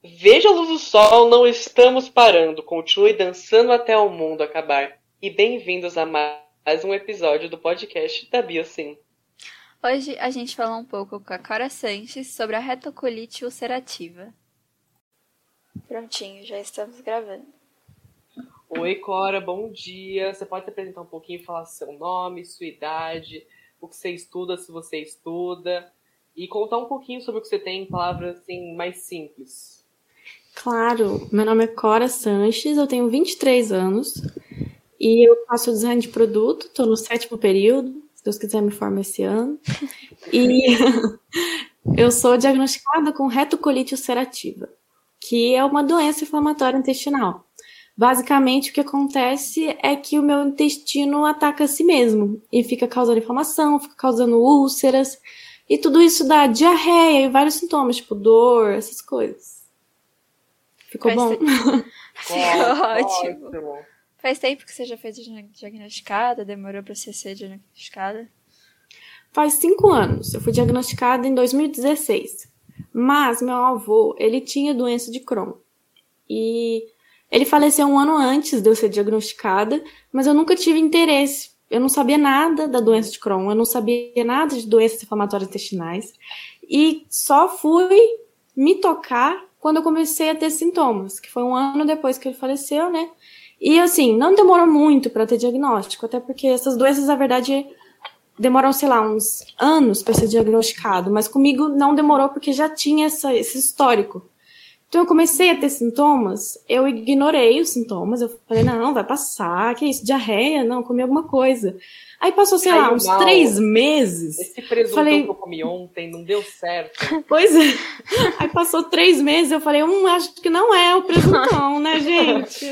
Veja a luz do sol, não estamos parando. Continue dançando até o mundo acabar. E bem-vindos a mais um episódio do podcast da Biosim. Hoje a gente fala um pouco com a Cora Sanches sobre a retocolite ulcerativa. Prontinho, já estamos gravando. Oi, Cora, bom dia. Você pode se apresentar um pouquinho, falar seu nome, sua idade, o que você estuda, se você estuda, e contar um pouquinho sobre o que você tem em palavras assim, mais simples. Claro, meu nome é Cora Sanches, eu tenho 23 anos e eu faço design de produto, estou no sétimo período, se Deus quiser me forma esse ano. E eu sou diagnosticada com retocolite ulcerativa, que é uma doença inflamatória intestinal. Basicamente, o que acontece é que o meu intestino ataca a si mesmo e fica causando inflamação, fica causando úlceras, e tudo isso dá diarreia e vários sintomas, tipo dor, essas coisas. Ficou Faz bom? te- Ficou ótimo. Ótimo. Faz tempo que você já foi diagn- diagnosticada? Demorou pra você ser diagnosticada? Faz cinco anos. Eu fui diagnosticada em 2016. Mas meu avô, ele tinha doença de Crohn. E ele faleceu um ano antes de eu ser diagnosticada, mas eu nunca tive interesse. Eu não sabia nada da doença de Crohn, eu não sabia nada de doenças inflamatórias intestinais. E só fui me tocar quando eu comecei a ter sintomas, que foi um ano depois que ele faleceu, né? E assim, não demorou muito para ter diagnóstico, até porque essas doenças, na verdade, demoram, sei lá, uns anos para ser diagnosticado, mas comigo não demorou porque já tinha essa, esse histórico. Então eu comecei a ter sintomas, eu ignorei os sintomas, eu falei, não, vai passar, que isso, diarreia? Não, comi alguma coisa. Aí passou, sei lá, Caiu uns mal. três meses. Esse presuntão Falei- que eu comi ontem não deu certo. Pois é. Aí passou três meses, eu falei, hum, acho que não é o presuntão, né, gente?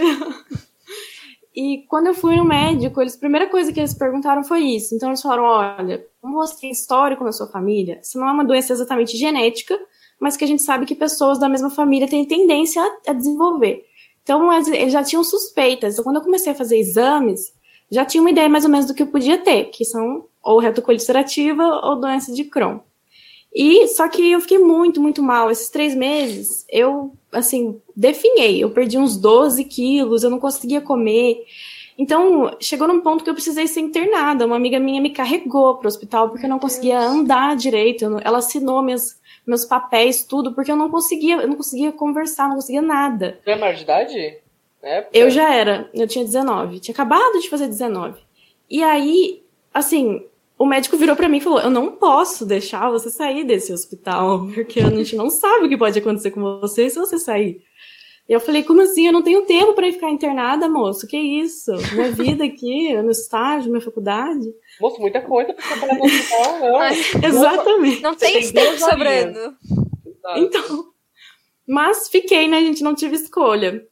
E quando eu fui no médico, eles, a primeira coisa que eles perguntaram foi isso. Então eles falaram, olha, como você tem histórico na sua família, isso não é uma doença exatamente genética, mas que a gente sabe que pessoas da mesma família têm tendência a, a desenvolver. Então eles, já tinham suspeitas. Então quando eu comecei a fazer exames, já tinha uma ideia mais ou menos do que eu podia ter, que são ou retocolite ulcerativa ou doença de Crohn. E só que eu fiquei muito, muito mal. Esses três meses, eu, assim, definhei. Eu perdi uns 12 quilos, eu não conseguia comer. Então, chegou num ponto que eu precisei ser internada. Uma amiga minha me carregou para o hospital porque eu não conseguia andar direito. Ela assinou meus, meus papéis, tudo, porque eu não conseguia, eu não conseguia conversar, não conseguia nada. Você é maior de idade? É, Eu já era, eu tinha 19, tinha acabado de fazer 19. E aí, assim, o médico virou pra mim e falou: Eu não posso deixar você sair desse hospital, porque a gente não sabe o que pode acontecer com você se você sair. E eu falei: Como assim? Eu não tenho tempo pra ir ficar internada, moço? Que isso? Minha vida aqui, no estágio, minha faculdade. Moço, muita coisa pra trabalhar no hospital, não. Ai, Exatamente. não tem tem tempo sobrando. Então, mas fiquei, né, gente? Não tive escolha.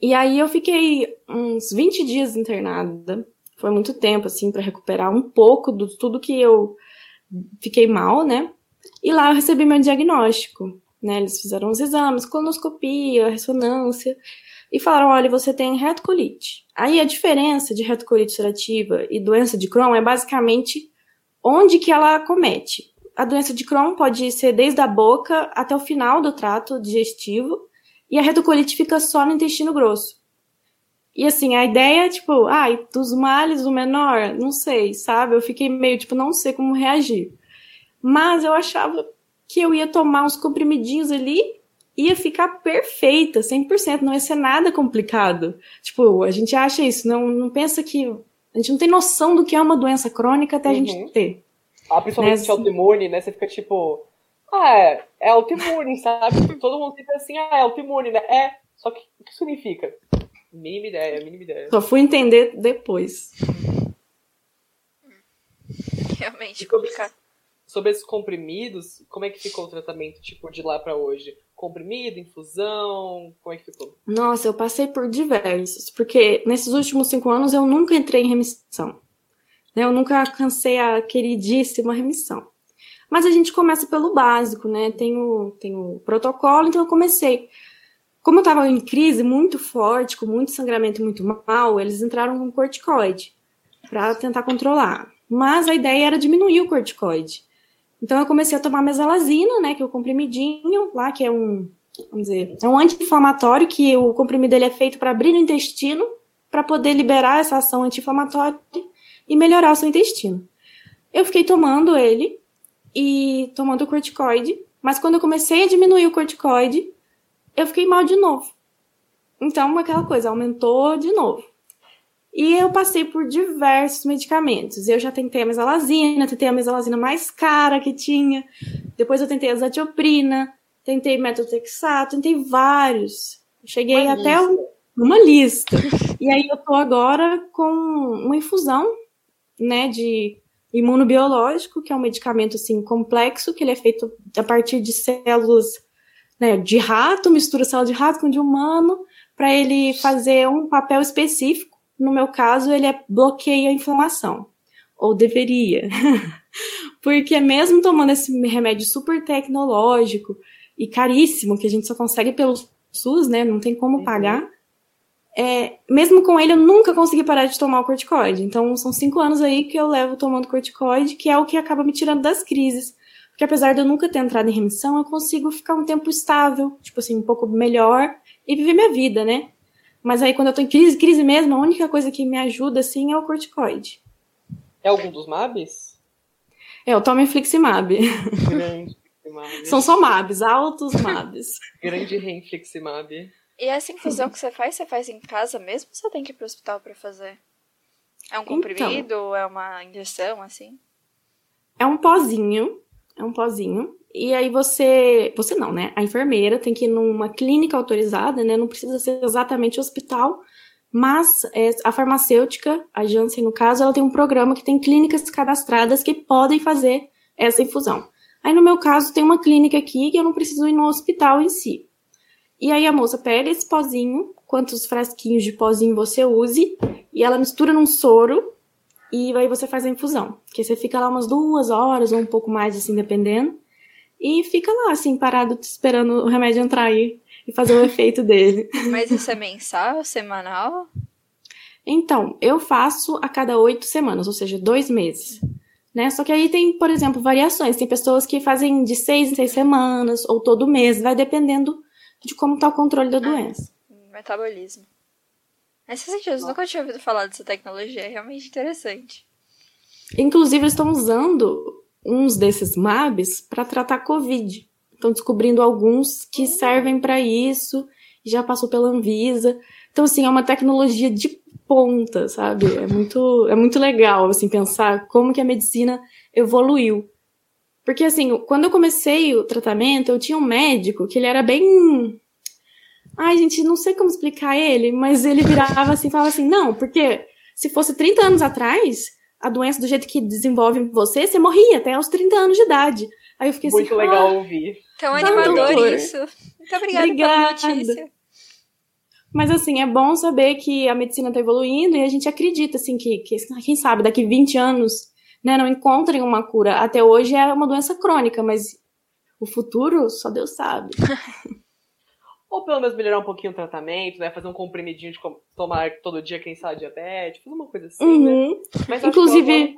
E aí eu fiquei uns 20 dias internada. Foi muito tempo, assim, para recuperar um pouco do tudo que eu fiquei mal, né? E lá eu recebi meu diagnóstico, né? Eles fizeram os exames, colonoscopia, ressonância, e falaram: olha, você tem retocolite. Aí a diferença de retocolite ulcerativa e doença de Crohn é basicamente onde que ela comete a doença de Crohn pode ser desde a boca até o final do trato digestivo e a retocolite fica só no intestino grosso. E assim, a ideia tipo, ai, dos males o menor, não sei, sabe? Eu fiquei meio tipo, não sei como reagir. Mas eu achava que eu ia tomar uns comprimidinhos ali ia ficar perfeita, 100%, não ia ser nada complicado. Tipo, a gente acha isso, não, não pensa que a gente não tem noção do que é uma doença crônica até a Uhum. gente ter. Ah, principalmente Né, de autoimune, né? Você fica tipo, ah, é, é autoimune, sabe? Todo mundo fica assim, ah, é autoimune, né? É, só que o que significa? Mínima ideia, mínima ideia. Só fui entender depois. Realmente sobre- complicado. Sobre esses comprimidos, como é que ficou o tratamento, tipo, de lá pra hoje? Comprimido, infusão, como é que ficou? Nossa, eu passei por diversos, porque nesses últimos cinco anos eu nunca entrei em remissão. né? Eu nunca alcancei a queridíssima remissão. Mas a gente começa pelo básico, né? Tem o, tem o protocolo, então eu comecei. Como eu tava em crise muito forte, com muito sangramento e muito mal, eles entraram com corticoide para tentar controlar. Mas a ideia era diminuir o corticoide. Então eu comecei a tomar mesalazina, né, que é o comprimidinho lá, que é um vamos dizer, é um anti-inflamatório que o comprimido ele é feito para abrir o intestino para poder liberar essa ação anti-inflamatória e melhorar o seu intestino. Eu fiquei tomando ele e tomando o corticoide, mas quando eu comecei a diminuir o corticoide, eu fiquei mal de novo. Então, aquela coisa, aumentou de novo. E eu passei por diversos medicamentos. Eu já tentei a mesalazina, tentei a mesalazina mais cara que tinha. Depois eu tentei a zatioprina, tentei metotrexato, tentei vários. Cheguei uma até um, uma lista. E aí eu tô agora com uma infusão, né, de imunobiológico, que é um medicamento assim complexo, que ele é feito a partir de células né, de rato, mistura célula de rato com de humano, para ele fazer um papel específico. No meu caso, ele é bloqueia a inflamação. Ou deveria. Porque mesmo tomando esse remédio super tecnológico e caríssimo, que a gente só consegue pelo SUS, né? Não tem como uhum. pagar é, mesmo com ele, eu nunca consegui parar de tomar o corticoide. Então, são cinco anos aí que eu levo tomando corticoide, que é o que acaba me tirando das crises. Porque apesar de eu nunca ter entrado em remissão, eu consigo ficar um tempo estável, tipo assim, um pouco melhor e viver minha vida, né? Mas aí, quando eu tô em crise, crise mesmo, a única coisa que me ajuda, assim, é o corticoide. É algum dos MABs? É, eu tomo infliximab. Grande São só MABs, altos MABs. Grande Renfliximab. E essa infusão que você faz, você faz em casa mesmo ou você tem que ir pro hospital para fazer? É um comprimido? Então, é uma injeção, assim? É um pozinho. É um pozinho. E aí você. Você não, né? A enfermeira tem que ir numa clínica autorizada, né? Não precisa ser exatamente hospital. Mas é, a farmacêutica, a Janssen no caso, ela tem um programa que tem clínicas cadastradas que podem fazer essa infusão. Aí no meu caso tem uma clínica aqui que eu não preciso ir no hospital em si. E aí a moça pega esse pozinho, quantos frasquinhos de pozinho você use, e ela mistura num soro, e aí você faz a infusão. Que você fica lá umas duas horas ou um pouco mais, assim, dependendo. E fica lá, assim, parado, esperando o remédio entrar aí e fazer o efeito dele. Mas isso é mensal, semanal? Então, eu faço a cada oito semanas, ou seja, dois meses. Né? Só que aí tem, por exemplo, variações. Tem pessoas que fazem de seis em seis semanas, ou todo mês, vai dependendo de como está o controle da ah, doença. Metabolismo. Nesse sentido, eu nunca tinha ouvido falar dessa tecnologia, é realmente interessante. Inclusive, eles estão usando uns desses MABs para tratar Covid. Estão descobrindo alguns que hum. servem para isso, já passou pela Anvisa. Então, assim, é uma tecnologia de ponta, sabe? É muito, é muito legal, assim, pensar como que a medicina evoluiu. Porque, assim, quando eu comecei o tratamento, eu tinha um médico que ele era bem. Ai, gente, não sei como explicar ele, mas ele virava assim e falava assim: não, porque se fosse 30 anos atrás, a doença do jeito que desenvolve em você, você morria até aos 30 anos de idade. Aí eu fiquei Muito assim. Muito legal ah, ouvir. Tão animador isso. Muito obrigada, obrigada pela notícia. Mas assim, é bom saber que a medicina está evoluindo e a gente acredita, assim, que, que quem sabe, daqui 20 anos né, não encontrem uma cura. Até hoje é uma doença crônica, mas o futuro só Deus sabe. Ou pelo menos melhorar um pouquinho o tratamento, né? Fazer um comprimidinho de tomar todo dia quem sabe diabetes, fazer uma coisa assim, né? uhum. né? Mas inclusive,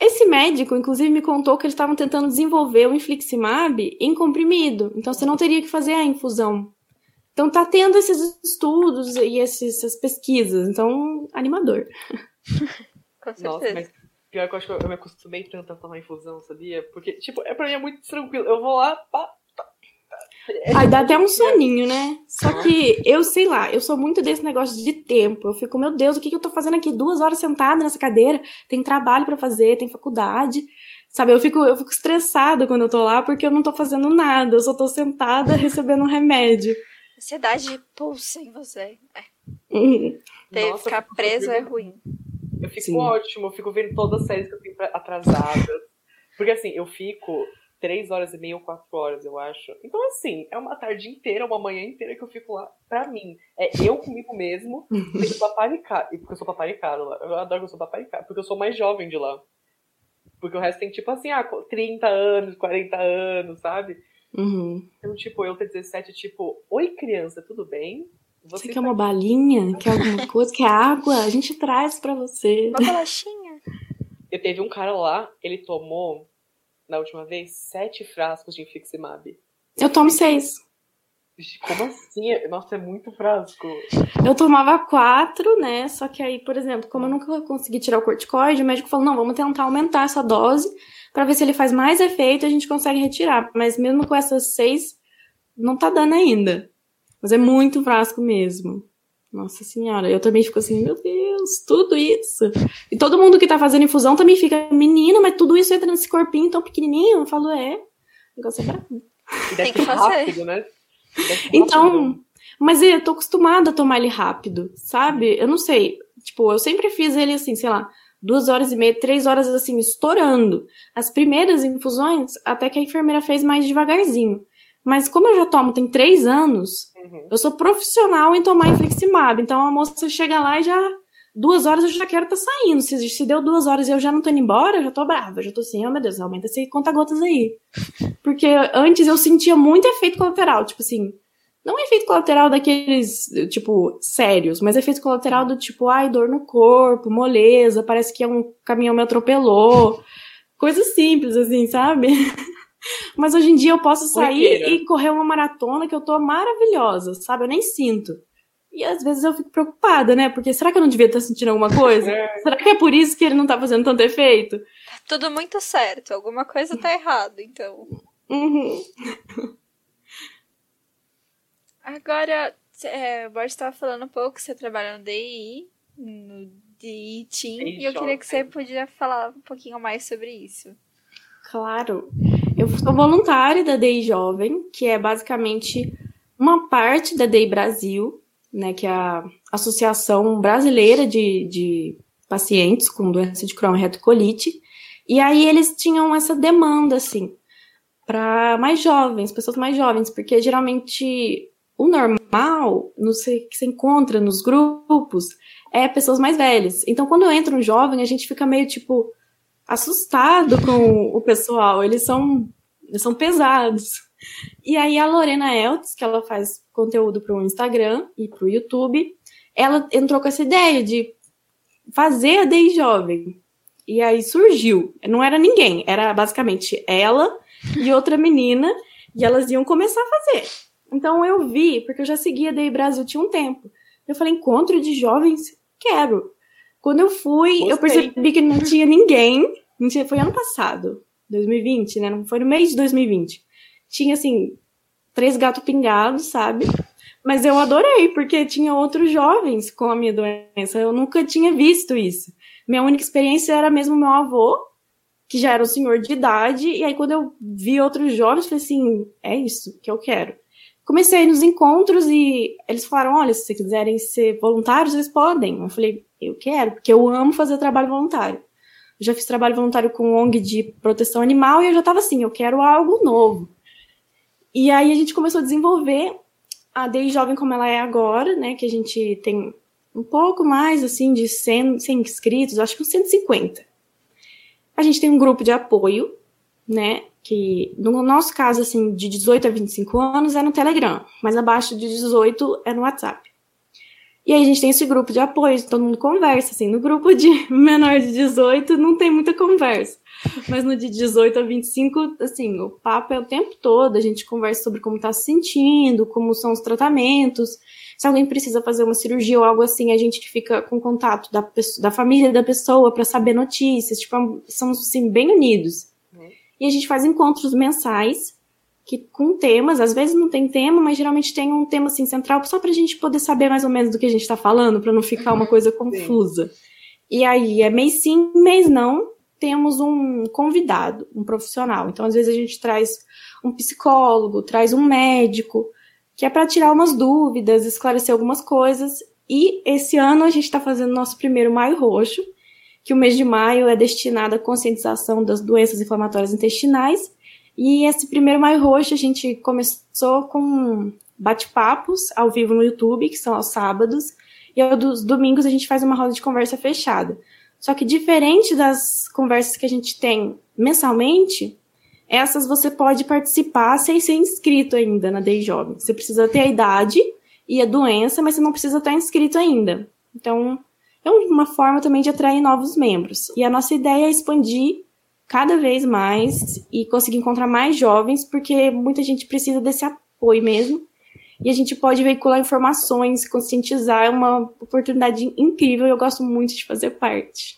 esse médico, inclusive, me contou que eles estavam tentando desenvolver o infliximab em comprimido. Então você não teria que fazer a infusão. Então tá tendo esses estudos e esses, essas pesquisas. Então, animador. Com certeza. Nossa, mas Pior que eu acho que eu me acostumei tanto a tomar infusão, sabia? Porque, tipo, é pra mim é muito tranquilo. Eu vou lá, pá, Aí dá até um soninho, né? Só que eu sei lá, eu sou muito desse negócio de tempo. Eu fico, meu Deus, o que, que eu tô fazendo aqui? Duas horas sentada nessa cadeira, tem trabalho para fazer, tem faculdade. Sabe, eu fico, eu fico estressada quando eu tô lá porque eu não tô fazendo nada, eu só tô sentada recebendo um remédio. Ansiedade pulsa em você. É. Uhum. Ter, Nossa, ficar preso é ruim. Eu fico Sim. ótimo, eu fico vendo todas as séries que eu tenho atrasadas. Porque assim, eu fico três horas e meia ou quatro horas, eu acho. Então, assim, é uma tarde inteira, uma manhã inteira que eu fico lá. Pra mim, é eu comigo mesmo, sendo paparicado. E porque eu sou paparicado lá. Eu adoro que eu sou paparicado, porque eu sou mais jovem de lá. Porque o resto tem, tipo assim, ah, 30 anos, 40 anos, sabe? Uhum. Então, tipo, eu ter 17, tipo, oi criança, tudo bem? Você, você quer tá uma balinha? Quer alguma coisa? quer água? A gente traz para você. Uma bolachinha. Eu teve um cara lá, ele tomou, na última vez, sete frascos de infliximab. Eu tomo seis. Como assim? Nossa, é muito frasco. Eu tomava quatro, né? Só que aí, por exemplo, como eu nunca consegui tirar o corticoide, o médico falou: não, vamos tentar aumentar essa dose para ver se ele faz mais efeito e a gente consegue retirar. Mas mesmo com essas seis, não tá dando ainda. Mas é muito frasco mesmo. Nossa senhora, eu também fico assim, meu Deus, tudo isso. E todo mundo que tá fazendo infusão também fica, menina, mas tudo isso entra nesse corpinho tão pequenininho? Eu falo, é. O negócio é brabo. Tem que fazer. rápido, né? Então, mas eu tô acostumada a tomar ele rápido, sabe? Eu não sei. Tipo, eu sempre fiz ele assim, sei lá, duas horas e meia, três horas assim, estourando. As primeiras infusões, até que a enfermeira fez mais devagarzinho. Mas como eu já tomo tem três anos, uhum. eu sou profissional em tomar infliximab. Então a moça chega lá e já. Duas horas eu já quero estar tá saindo. Se, se deu duas horas e eu já não tô indo embora, eu já tô brava. Eu já tô assim, oh meu Deus, aumenta esse conta-gotas aí. Porque antes eu sentia muito efeito colateral. Tipo assim, não é efeito colateral daqueles, tipo, sérios, mas efeito colateral do tipo, ai, dor no corpo, moleza, parece que é um caminhão me atropelou. Coisas simples, assim, sabe? Mas hoje em dia eu posso sair e correr uma maratona que eu tô maravilhosa, sabe? Eu nem sinto. E às vezes eu fico preocupada, né? Porque será que eu não devia estar sentindo alguma coisa? É. será que é por isso que ele não tá fazendo tanto efeito? Tá tudo muito certo. Alguma coisa tá errada, então. Uhum. Agora, é, o Borges estava falando um pouco, você trabalha no DI, no DI Team, e eu queria que você podia falar um pouquinho mais sobre isso. Claro. Eu sou voluntária da DEI Jovem, que é basicamente uma parte da DEI Brasil, né, que é a Associação Brasileira de, de Pacientes com Doença de Crohn e Retocolite. E aí eles tinham essa demanda, assim, para mais jovens, pessoas mais jovens, porque geralmente o normal no, que se encontra nos grupos é pessoas mais velhas. Então, quando entra um jovem, a gente fica meio tipo, assustado com o pessoal, eles são, eles são pesados. E aí a Lorena Eltz, que ela faz conteúdo para o Instagram e para o YouTube, ela entrou com essa ideia de fazer a DEI Jovem. E aí surgiu, não era ninguém, era basicamente ela e outra menina, e elas iam começar a fazer. Então eu vi, porque eu já seguia a DEI Brasil tinha um tempo. Eu falei, encontro de jovens, quero. Quando eu fui, Gostei. eu percebi que não tinha ninguém. Foi ano passado, 2020, né? Não foi no mês de 2020. Tinha, assim, três gatos pingados, sabe? Mas eu adorei, porque tinha outros jovens com a minha doença. Eu nunca tinha visto isso. Minha única experiência era mesmo meu avô, que já era um senhor de idade. E aí, quando eu vi outros jovens, falei assim: é isso que eu quero. Comecei nos encontros e eles falaram: olha, se vocês quiserem ser voluntários, vocês podem. Eu falei: eu quero, porque eu amo fazer trabalho voluntário. Eu já fiz trabalho voluntário com ONG de proteção animal e eu já estava assim, eu quero algo novo. E aí a gente começou a desenvolver a DEI Jovem como ela é agora, né, que a gente tem um pouco mais, assim, de 100, 100 inscritos, acho que uns 150. A gente tem um grupo de apoio, né, que no nosso caso, assim, de 18 a 25 anos é no Telegram, mas abaixo de 18 é no WhatsApp. E aí a gente tem esse grupo de apoio, todo mundo conversa, assim. No grupo de menor de 18 não tem muita conversa. Mas no de 18 a 25, assim, o papo é o tempo todo, a gente conversa sobre como tá se sentindo, como são os tratamentos. Se alguém precisa fazer uma cirurgia ou algo assim, a gente fica com contato da, da família da pessoa para saber notícias. Tipo, somos, assim, bem unidos. Uhum. E a gente faz encontros mensais que com temas, às vezes não tem tema, mas geralmente tem um tema assim central só para a gente poder saber mais ou menos do que a gente está falando, para não ficar uma coisa confusa. E aí é mês sim, mês não, temos um convidado, um profissional. Então às vezes a gente traz um psicólogo, traz um médico, que é para tirar umas dúvidas, esclarecer algumas coisas. E esse ano a gente está fazendo nosso primeiro Maio Roxo, que o mês de maio é destinado à conscientização das doenças inflamatórias intestinais e esse primeiro Maio Roxo a gente começou com bate-papos ao vivo no YouTube, que são aos sábados, e aos domingos a gente faz uma roda de conversa fechada. Só que diferente das conversas que a gente tem mensalmente, essas você pode participar sem ser inscrito ainda na Day Jovem. Você precisa ter a idade e a doença, mas você não precisa estar inscrito ainda. Então, é uma forma também de atrair novos membros. E a nossa ideia é expandir cada vez mais e conseguir encontrar mais jovens, porque muita gente precisa desse apoio mesmo. e a gente pode veicular informações, conscientizar, é uma oportunidade incrível e eu gosto muito de fazer parte.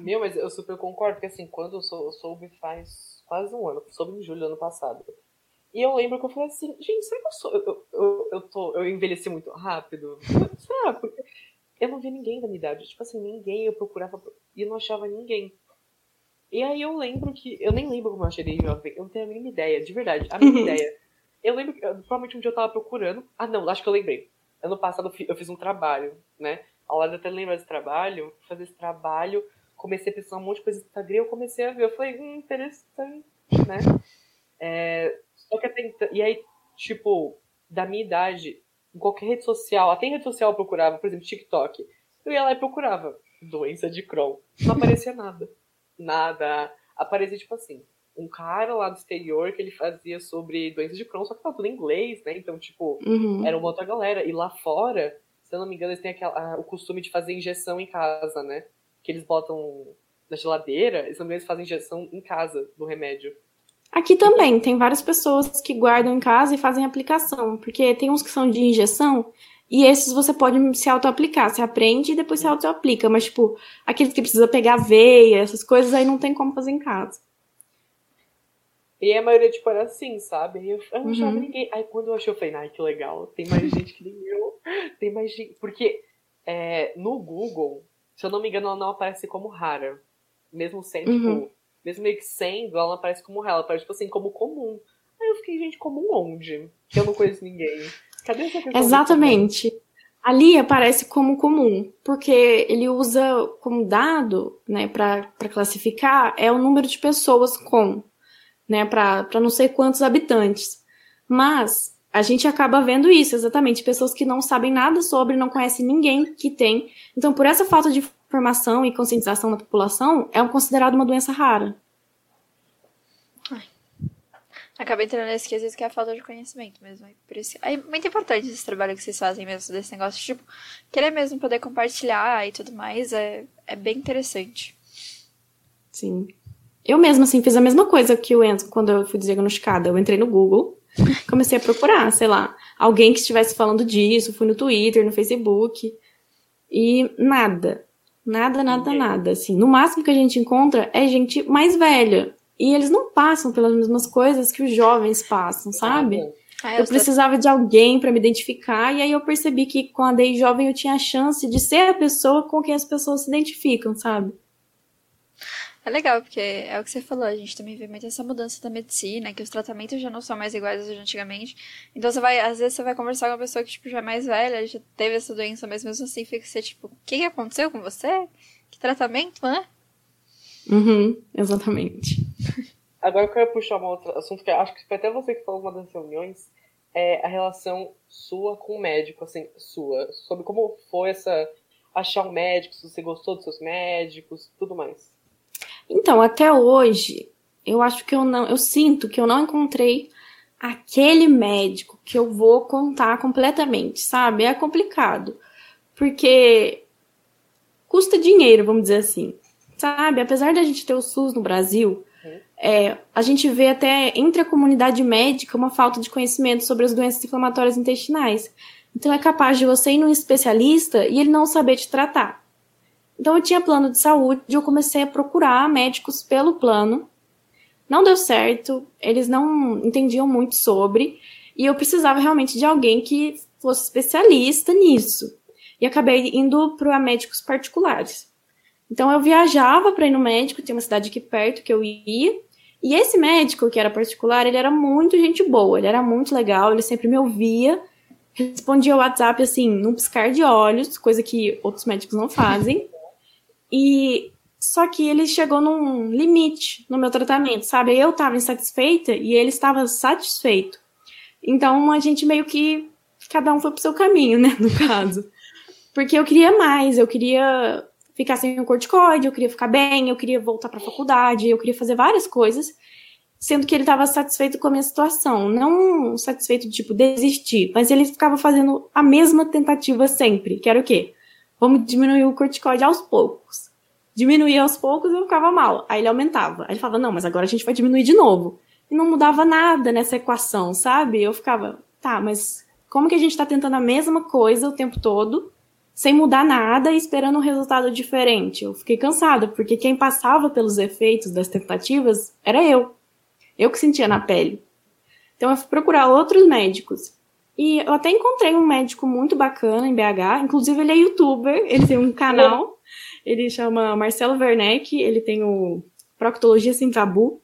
Meu, mas eu super concordo, porque assim, quando eu, sou, eu soube faz quase um ano, soube em julho do ano passado. E eu lembro que eu falei assim, gente, será que eu sou. Eu, eu, eu, tô, eu envelheci muito rápido? Será? Porque eu não via ninguém da minha idade. Tipo assim, ninguém, eu procurava e não achava ninguém. E aí eu lembro que. Eu nem lembro como eu achei jovem. Eu não tenho a mínima ideia, de verdade. A mínima ideia. Eu lembro que provavelmente um dia eu tava procurando. Ah, não, acho que eu lembrei. Ano passado eu fiz um trabalho, né? A Laura até lembra desse trabalho. Fazer esse trabalho, comecei a pensar um monte de coisa no Instagram. Eu comecei a ver. Eu falei, hum, interessante, né? É, só que até então, E aí, tipo, da minha idade, em qualquer rede social, até em rede social eu procurava, por exemplo, TikTok. Eu ia lá e procurava doença de Crohn. Não aparecia nada nada. Aparecia, tipo assim, um cara lá do exterior que ele fazia sobre doenças de Crohn, só que tava tudo em inglês, né? Então, tipo, uhum. era uma outra galera. E lá fora, se eu não me engano, eles têm aquela, o costume de fazer injeção em casa, né? Que eles botam na geladeira, eles também fazem injeção em casa do remédio. Aqui também, tem várias pessoas que guardam em casa e fazem aplicação, porque tem uns que são de injeção e esses você pode se auto-aplicar. Você aprende e depois você auto-aplica. Mas, tipo, aqueles que precisa pegar veia, essas coisas aí não tem como fazer em casa. E a maioria, tipo, era assim, sabe? Eu, eu não achava uhum. ninguém. Aí quando eu achei, eu falei, ai, que legal. Tem mais gente que nem eu. Tem mais gente. Porque é, no Google, se eu não me engano, ela não aparece como rara. Mesmo sendo, uhum. tipo, mesmo meio que sendo, ela não aparece como rara. Ela aparece, tipo assim, como comum. Aí eu fiquei, gente, comum onde? Que eu não conheço ninguém. Cadê essa questão? Exatamente. Ali aparece como comum, porque ele usa como dado, né, para classificar, é o número de pessoas com, né, para não sei quantos habitantes. Mas a gente acaba vendo isso, exatamente, pessoas que não sabem nada sobre, não conhecem ninguém que tem. Então, por essa falta de informação e conscientização da população, é considerado uma doença rara. Acaba entrando nesse quesito que é a falta de conhecimento mesmo. Por isso, é muito importante esse trabalho que vocês fazem mesmo, desse negócio, tipo, querer mesmo poder compartilhar e tudo mais, é, é bem interessante. Sim. Eu mesma, assim, fiz a mesma coisa que o Enzo quando eu fui diagnosticada. Eu entrei no Google, comecei a procurar, sei lá, alguém que estivesse falando disso, fui no Twitter, no Facebook, e nada. Nada, nada, nada. Assim, no máximo que a gente encontra é gente mais velha. E eles não passam pelas mesmas coisas que os jovens passam, sabe? Ah, eu, eu precisava de alguém para me identificar, e aí eu percebi que com a Day Jovem eu tinha a chance de ser a pessoa com quem as pessoas se identificam, sabe? É legal, porque é o que você falou, a gente também vê muito essa mudança da medicina, que os tratamentos já não são mais iguais aos de antigamente. Então você vai, às vezes você vai conversar com uma pessoa que tipo, já é mais velha, já teve essa doença, mas mesmo assim fica você, tipo, o que, que aconteceu com você? Que tratamento, né? Uhum, exatamente. Agora eu quero puxar um outro assunto que acho que foi até você que falou uma das reuniões, é a relação sua com o médico, assim, sua, sobre como foi essa achar um médico, se você gostou dos seus médicos, tudo mais. Então, até hoje, eu acho que eu não, eu sinto que eu não encontrei aquele médico que eu vou contar completamente, sabe? É complicado. Porque custa dinheiro, vamos dizer assim. Sabe, apesar da gente ter o SUS no Brasil, é, a gente vê até entre a comunidade médica uma falta de conhecimento sobre as doenças inflamatórias intestinais. Então é capaz de você ir num especialista e ele não saber te tratar. Então eu tinha plano de saúde e eu comecei a procurar médicos pelo plano. Não deu certo, eles não entendiam muito sobre, e eu precisava realmente de alguém que fosse especialista nisso. E acabei indo para médicos particulares. Então eu viajava para ir no médico, tinha uma cidade aqui perto que eu ia. E esse médico, que era particular, ele era muito gente boa, ele era muito legal, ele sempre me ouvia, respondia o WhatsApp assim, num piscar de olhos, coisa que outros médicos não fazem. E só que ele chegou num limite no meu tratamento, sabe? Eu estava insatisfeita e ele estava satisfeito. Então a gente meio que cada um foi pro seu caminho, né, no caso. Porque eu queria mais, eu queria ficar sem o corticoide, eu queria ficar bem, eu queria voltar para a faculdade, eu queria fazer várias coisas, sendo que ele estava satisfeito com a minha situação, não satisfeito de tipo desistir, mas ele ficava fazendo a mesma tentativa sempre, que era o quê? Vamos diminuir o corticoide aos poucos. Diminuir aos poucos eu ficava mal. Aí ele aumentava. Aí ele falava, não, mas agora a gente vai diminuir de novo. E não mudava nada nessa equação, sabe? Eu ficava, tá, mas como que a gente tá tentando a mesma coisa o tempo todo, sem mudar nada e esperando um resultado diferente? Eu fiquei cansada, porque quem passava pelos efeitos das tentativas era eu. Eu que sentia na pele. Então eu fui procurar outros médicos. E eu até encontrei um médico muito bacana em BH, inclusive ele é youtuber, ele tem um canal, ele chama Marcelo Werneck, ele tem o Proctologia Sem Tabu,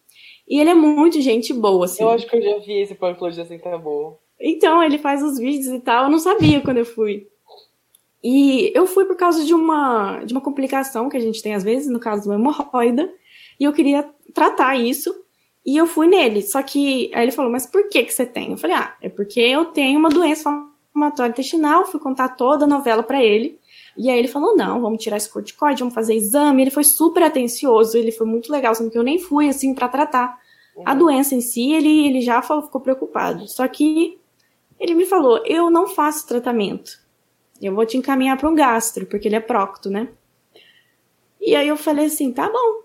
e ele é muito gente boa, assim. Eu acho que eu já vi esse Proctologia Sem Tabu. Então, ele faz os vídeos e tal, eu não sabia quando eu fui. E eu fui por causa de uma, de uma complicação que a gente tem às vezes, no caso do hemorroida, e eu queria tratar isso, e eu fui nele. Só que aí ele falou, mas por que que você tem? Eu falei, ah, é porque eu tenho uma doença inflamatória intestinal, fui contar toda a novela para ele. E aí ele falou, não, vamos tirar esse corticoide, vamos fazer exame. Ele foi super atencioso, ele foi muito legal, sendo que eu nem fui, assim, para tratar uhum. a doença em si, ele, ele já falou, ficou preocupado. Só que ele me falou, eu não faço tratamento. Eu vou te encaminhar para um gastro, porque ele é procto, né? E aí eu falei assim, tá bom.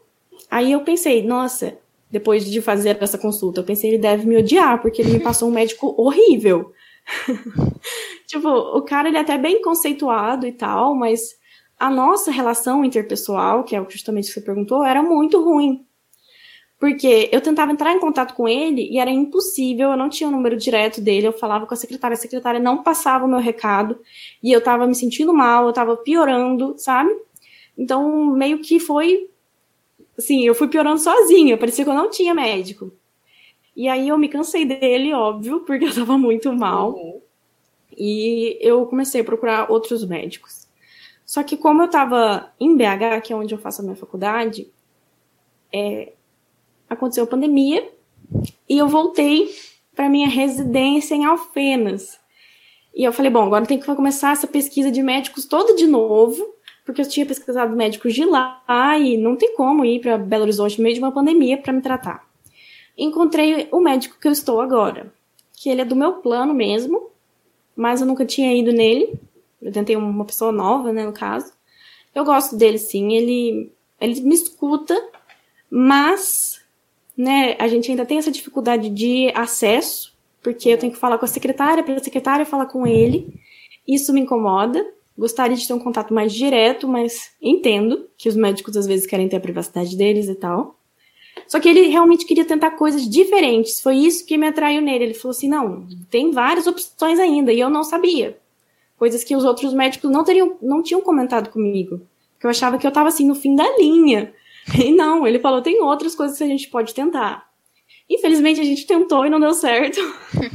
Aí eu pensei, nossa, depois de fazer essa consulta. Eu pensei, ele deve me odiar, porque ele me passou um médico horrível. tipo, o cara ele é até bem conceituado e tal, mas a nossa relação interpessoal, que é o justamente que você perguntou, era muito ruim. Porque eu tentava entrar em contato com ele e era impossível, eu não tinha o número direto dele, eu falava com a secretária, a secretária não passava o meu recado, e eu tava me sentindo mal, eu tava piorando, sabe? Então, meio que foi assim, eu fui piorando sozinha, parecia que eu não tinha médico. E aí eu me cansei dele, óbvio, porque eu tava muito mal. Uhum. E eu comecei a procurar outros médicos. Só que como eu tava em BH, que é onde eu faço a minha faculdade, é, aconteceu a pandemia e eu voltei para minha residência em Alfenas. E eu falei, bom, agora tem que começar essa pesquisa de médicos toda de novo porque eu tinha pesquisado médicos de lá e não tem como ir para Belo Horizonte no meio de uma pandemia para me tratar. Encontrei o médico que eu estou agora, que ele é do meu plano mesmo, mas eu nunca tinha ido nele. Eu tentei uma pessoa nova, né, no caso. Eu gosto dele sim, ele ele me escuta, mas né, a gente ainda tem essa dificuldade de acesso, porque eu tenho que falar com a secretária, para a secretária falar com ele. Isso me incomoda. Gostaria de ter um contato mais direto, mas entendo que os médicos às vezes querem ter a privacidade deles e tal. Só que ele realmente queria tentar coisas diferentes. Foi isso que me atraiu nele. Ele falou assim: não, tem várias opções ainda, e eu não sabia. Coisas que os outros médicos não, teriam, não tinham comentado comigo. Porque eu achava que eu tava assim no fim da linha. E não, ele falou: tem outras coisas que a gente pode tentar. Infelizmente a gente tentou e não deu certo.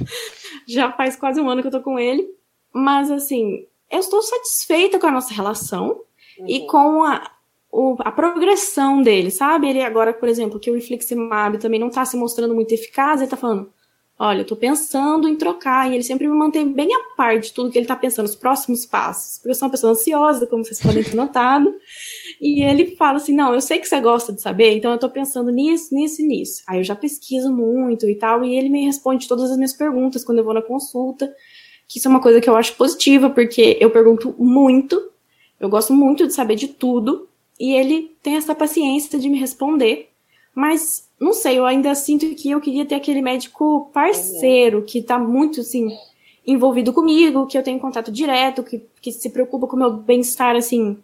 Já faz quase um ano que eu tô com ele. Mas assim, eu estou satisfeita com a nossa relação uhum. e com a, o, a progressão dele, sabe? Ele agora, por exemplo, que o infliximab também não está se mostrando muito eficaz, ele está falando, olha, eu tô pensando em trocar, e ele sempre me mantém bem a par de tudo que ele tá pensando, os próximos passos, porque eu sou uma pessoa ansiosa, como vocês podem ter notado, e ele fala assim, não, eu sei que você gosta de saber, então eu tô pensando nisso, nisso e nisso. Aí eu já pesquiso muito e tal, e ele me responde todas as minhas perguntas quando eu vou na consulta, que isso é uma coisa que eu acho positiva, porque eu pergunto muito, eu gosto muito de saber de tudo, e ele tem essa paciência de me responder. Mas, não sei, eu ainda sinto que eu queria ter aquele médico parceiro, que tá muito, assim, envolvido comigo, que eu tenho contato direto, que, que se preocupa com o meu bem-estar, assim,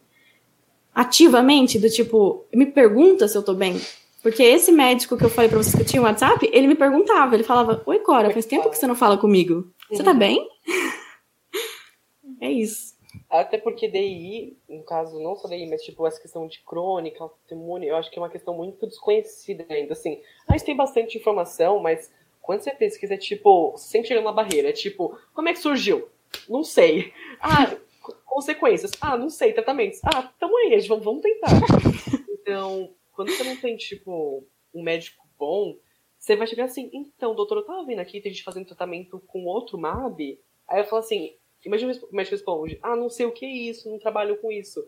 ativamente, do tipo, me pergunta se eu tô bem. Porque esse médico que eu falei pra vocês que eu tinha um WhatsApp, ele me perguntava, ele falava, Oi, Cora, faz tempo que você não fala comigo. Você tá bem? é isso. Até porque DI, no caso, não só DI, mas tipo, essa questão de crônica, autoimune, eu acho que é uma questão muito desconhecida ainda, assim. A gente tem bastante informação, mas quando você pesquisa, é tipo, sem chegar na barreira, é tipo, como é que surgiu? Não sei. Ah, consequências? Ah, não sei. Tratamentos? Ah, tamo aí, vamos, vamos tentar. Então, quando você não tem, tipo, um médico bom, você vai chegar assim, então, doutor, eu tava vendo aqui, tem gente fazendo tratamento com outro MAB. Aí eu falo assim, imagina o médico responde, ah, não sei o que é isso, não trabalho com isso.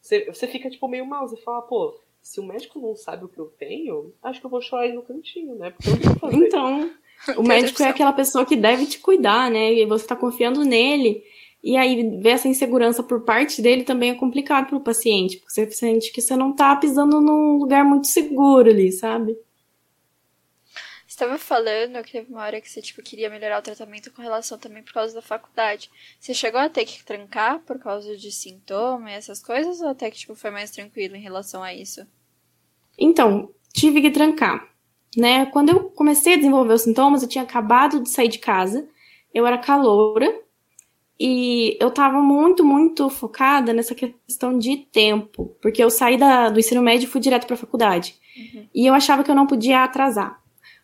Você, você fica, tipo, meio mal, você fala, pô, se o médico não sabe o que eu tenho, acho que eu vou chorar aí no cantinho, né? Porque eu não fazer. Então, o médico é aquela pessoa que deve te cuidar, né? E você tá confiando nele. E aí, ver essa insegurança por parte dele também é complicado pro paciente, porque você sente que você não tá pisando num lugar muito seguro ali, sabe? Estava falando que teve uma hora que você tipo, queria melhorar o tratamento com relação também por causa da faculdade. Você chegou a ter que trancar por causa de sintoma e essas coisas, ou até que tipo, foi mais tranquilo em relação a isso? Então, tive que trancar. Né? Quando eu comecei a desenvolver os sintomas, eu tinha acabado de sair de casa, eu era caloura, e eu tava muito, muito focada nessa questão de tempo, porque eu saí da, do ensino médio e fui direto pra faculdade. Uhum. E eu achava que eu não podia atrasar.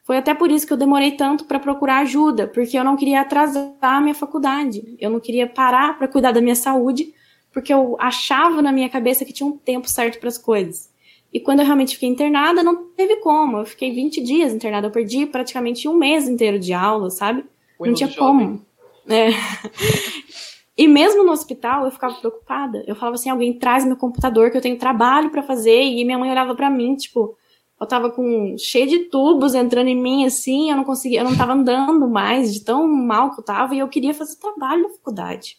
Foi até por isso que eu demorei tanto para procurar ajuda, porque eu não queria atrasar a minha faculdade. Eu não queria parar para cuidar da minha saúde, porque eu achava na minha cabeça que tinha um tempo certo para as coisas. E quando eu realmente fiquei internada, não teve como. Eu fiquei 20 dias internada. Eu perdi praticamente um mês inteiro de aula, sabe? não tinha como. É. E mesmo no hospital, eu ficava preocupada. Eu falava assim: alguém traz meu computador que eu tenho trabalho para fazer. E minha mãe olhava para mim, tipo, eu tava com cheio de tubos entrando em mim, assim, eu não conseguia, eu não tava andando mais, de tão mal que eu tava, e eu queria fazer trabalho na faculdade.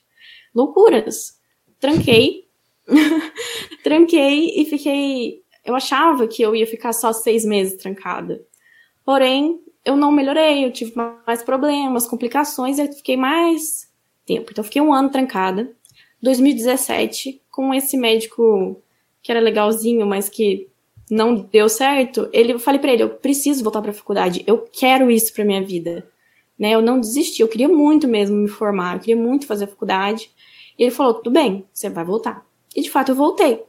Loucuras. Tranquei. Tranquei e fiquei. Eu achava que eu ia ficar só seis meses trancada. Porém, eu não melhorei, eu tive mais problemas, complicações, e eu fiquei mais tempo. Então, fiquei um ano trancada. 2017, com esse médico que era legalzinho, mas que não deu certo, ele, eu falei para ele, eu preciso voltar para a faculdade, eu quero isso para minha vida. Né? Eu não desisti, eu queria muito mesmo me formar, eu queria muito fazer a faculdade. E ele falou, tudo bem, você vai voltar. E de fato eu voltei.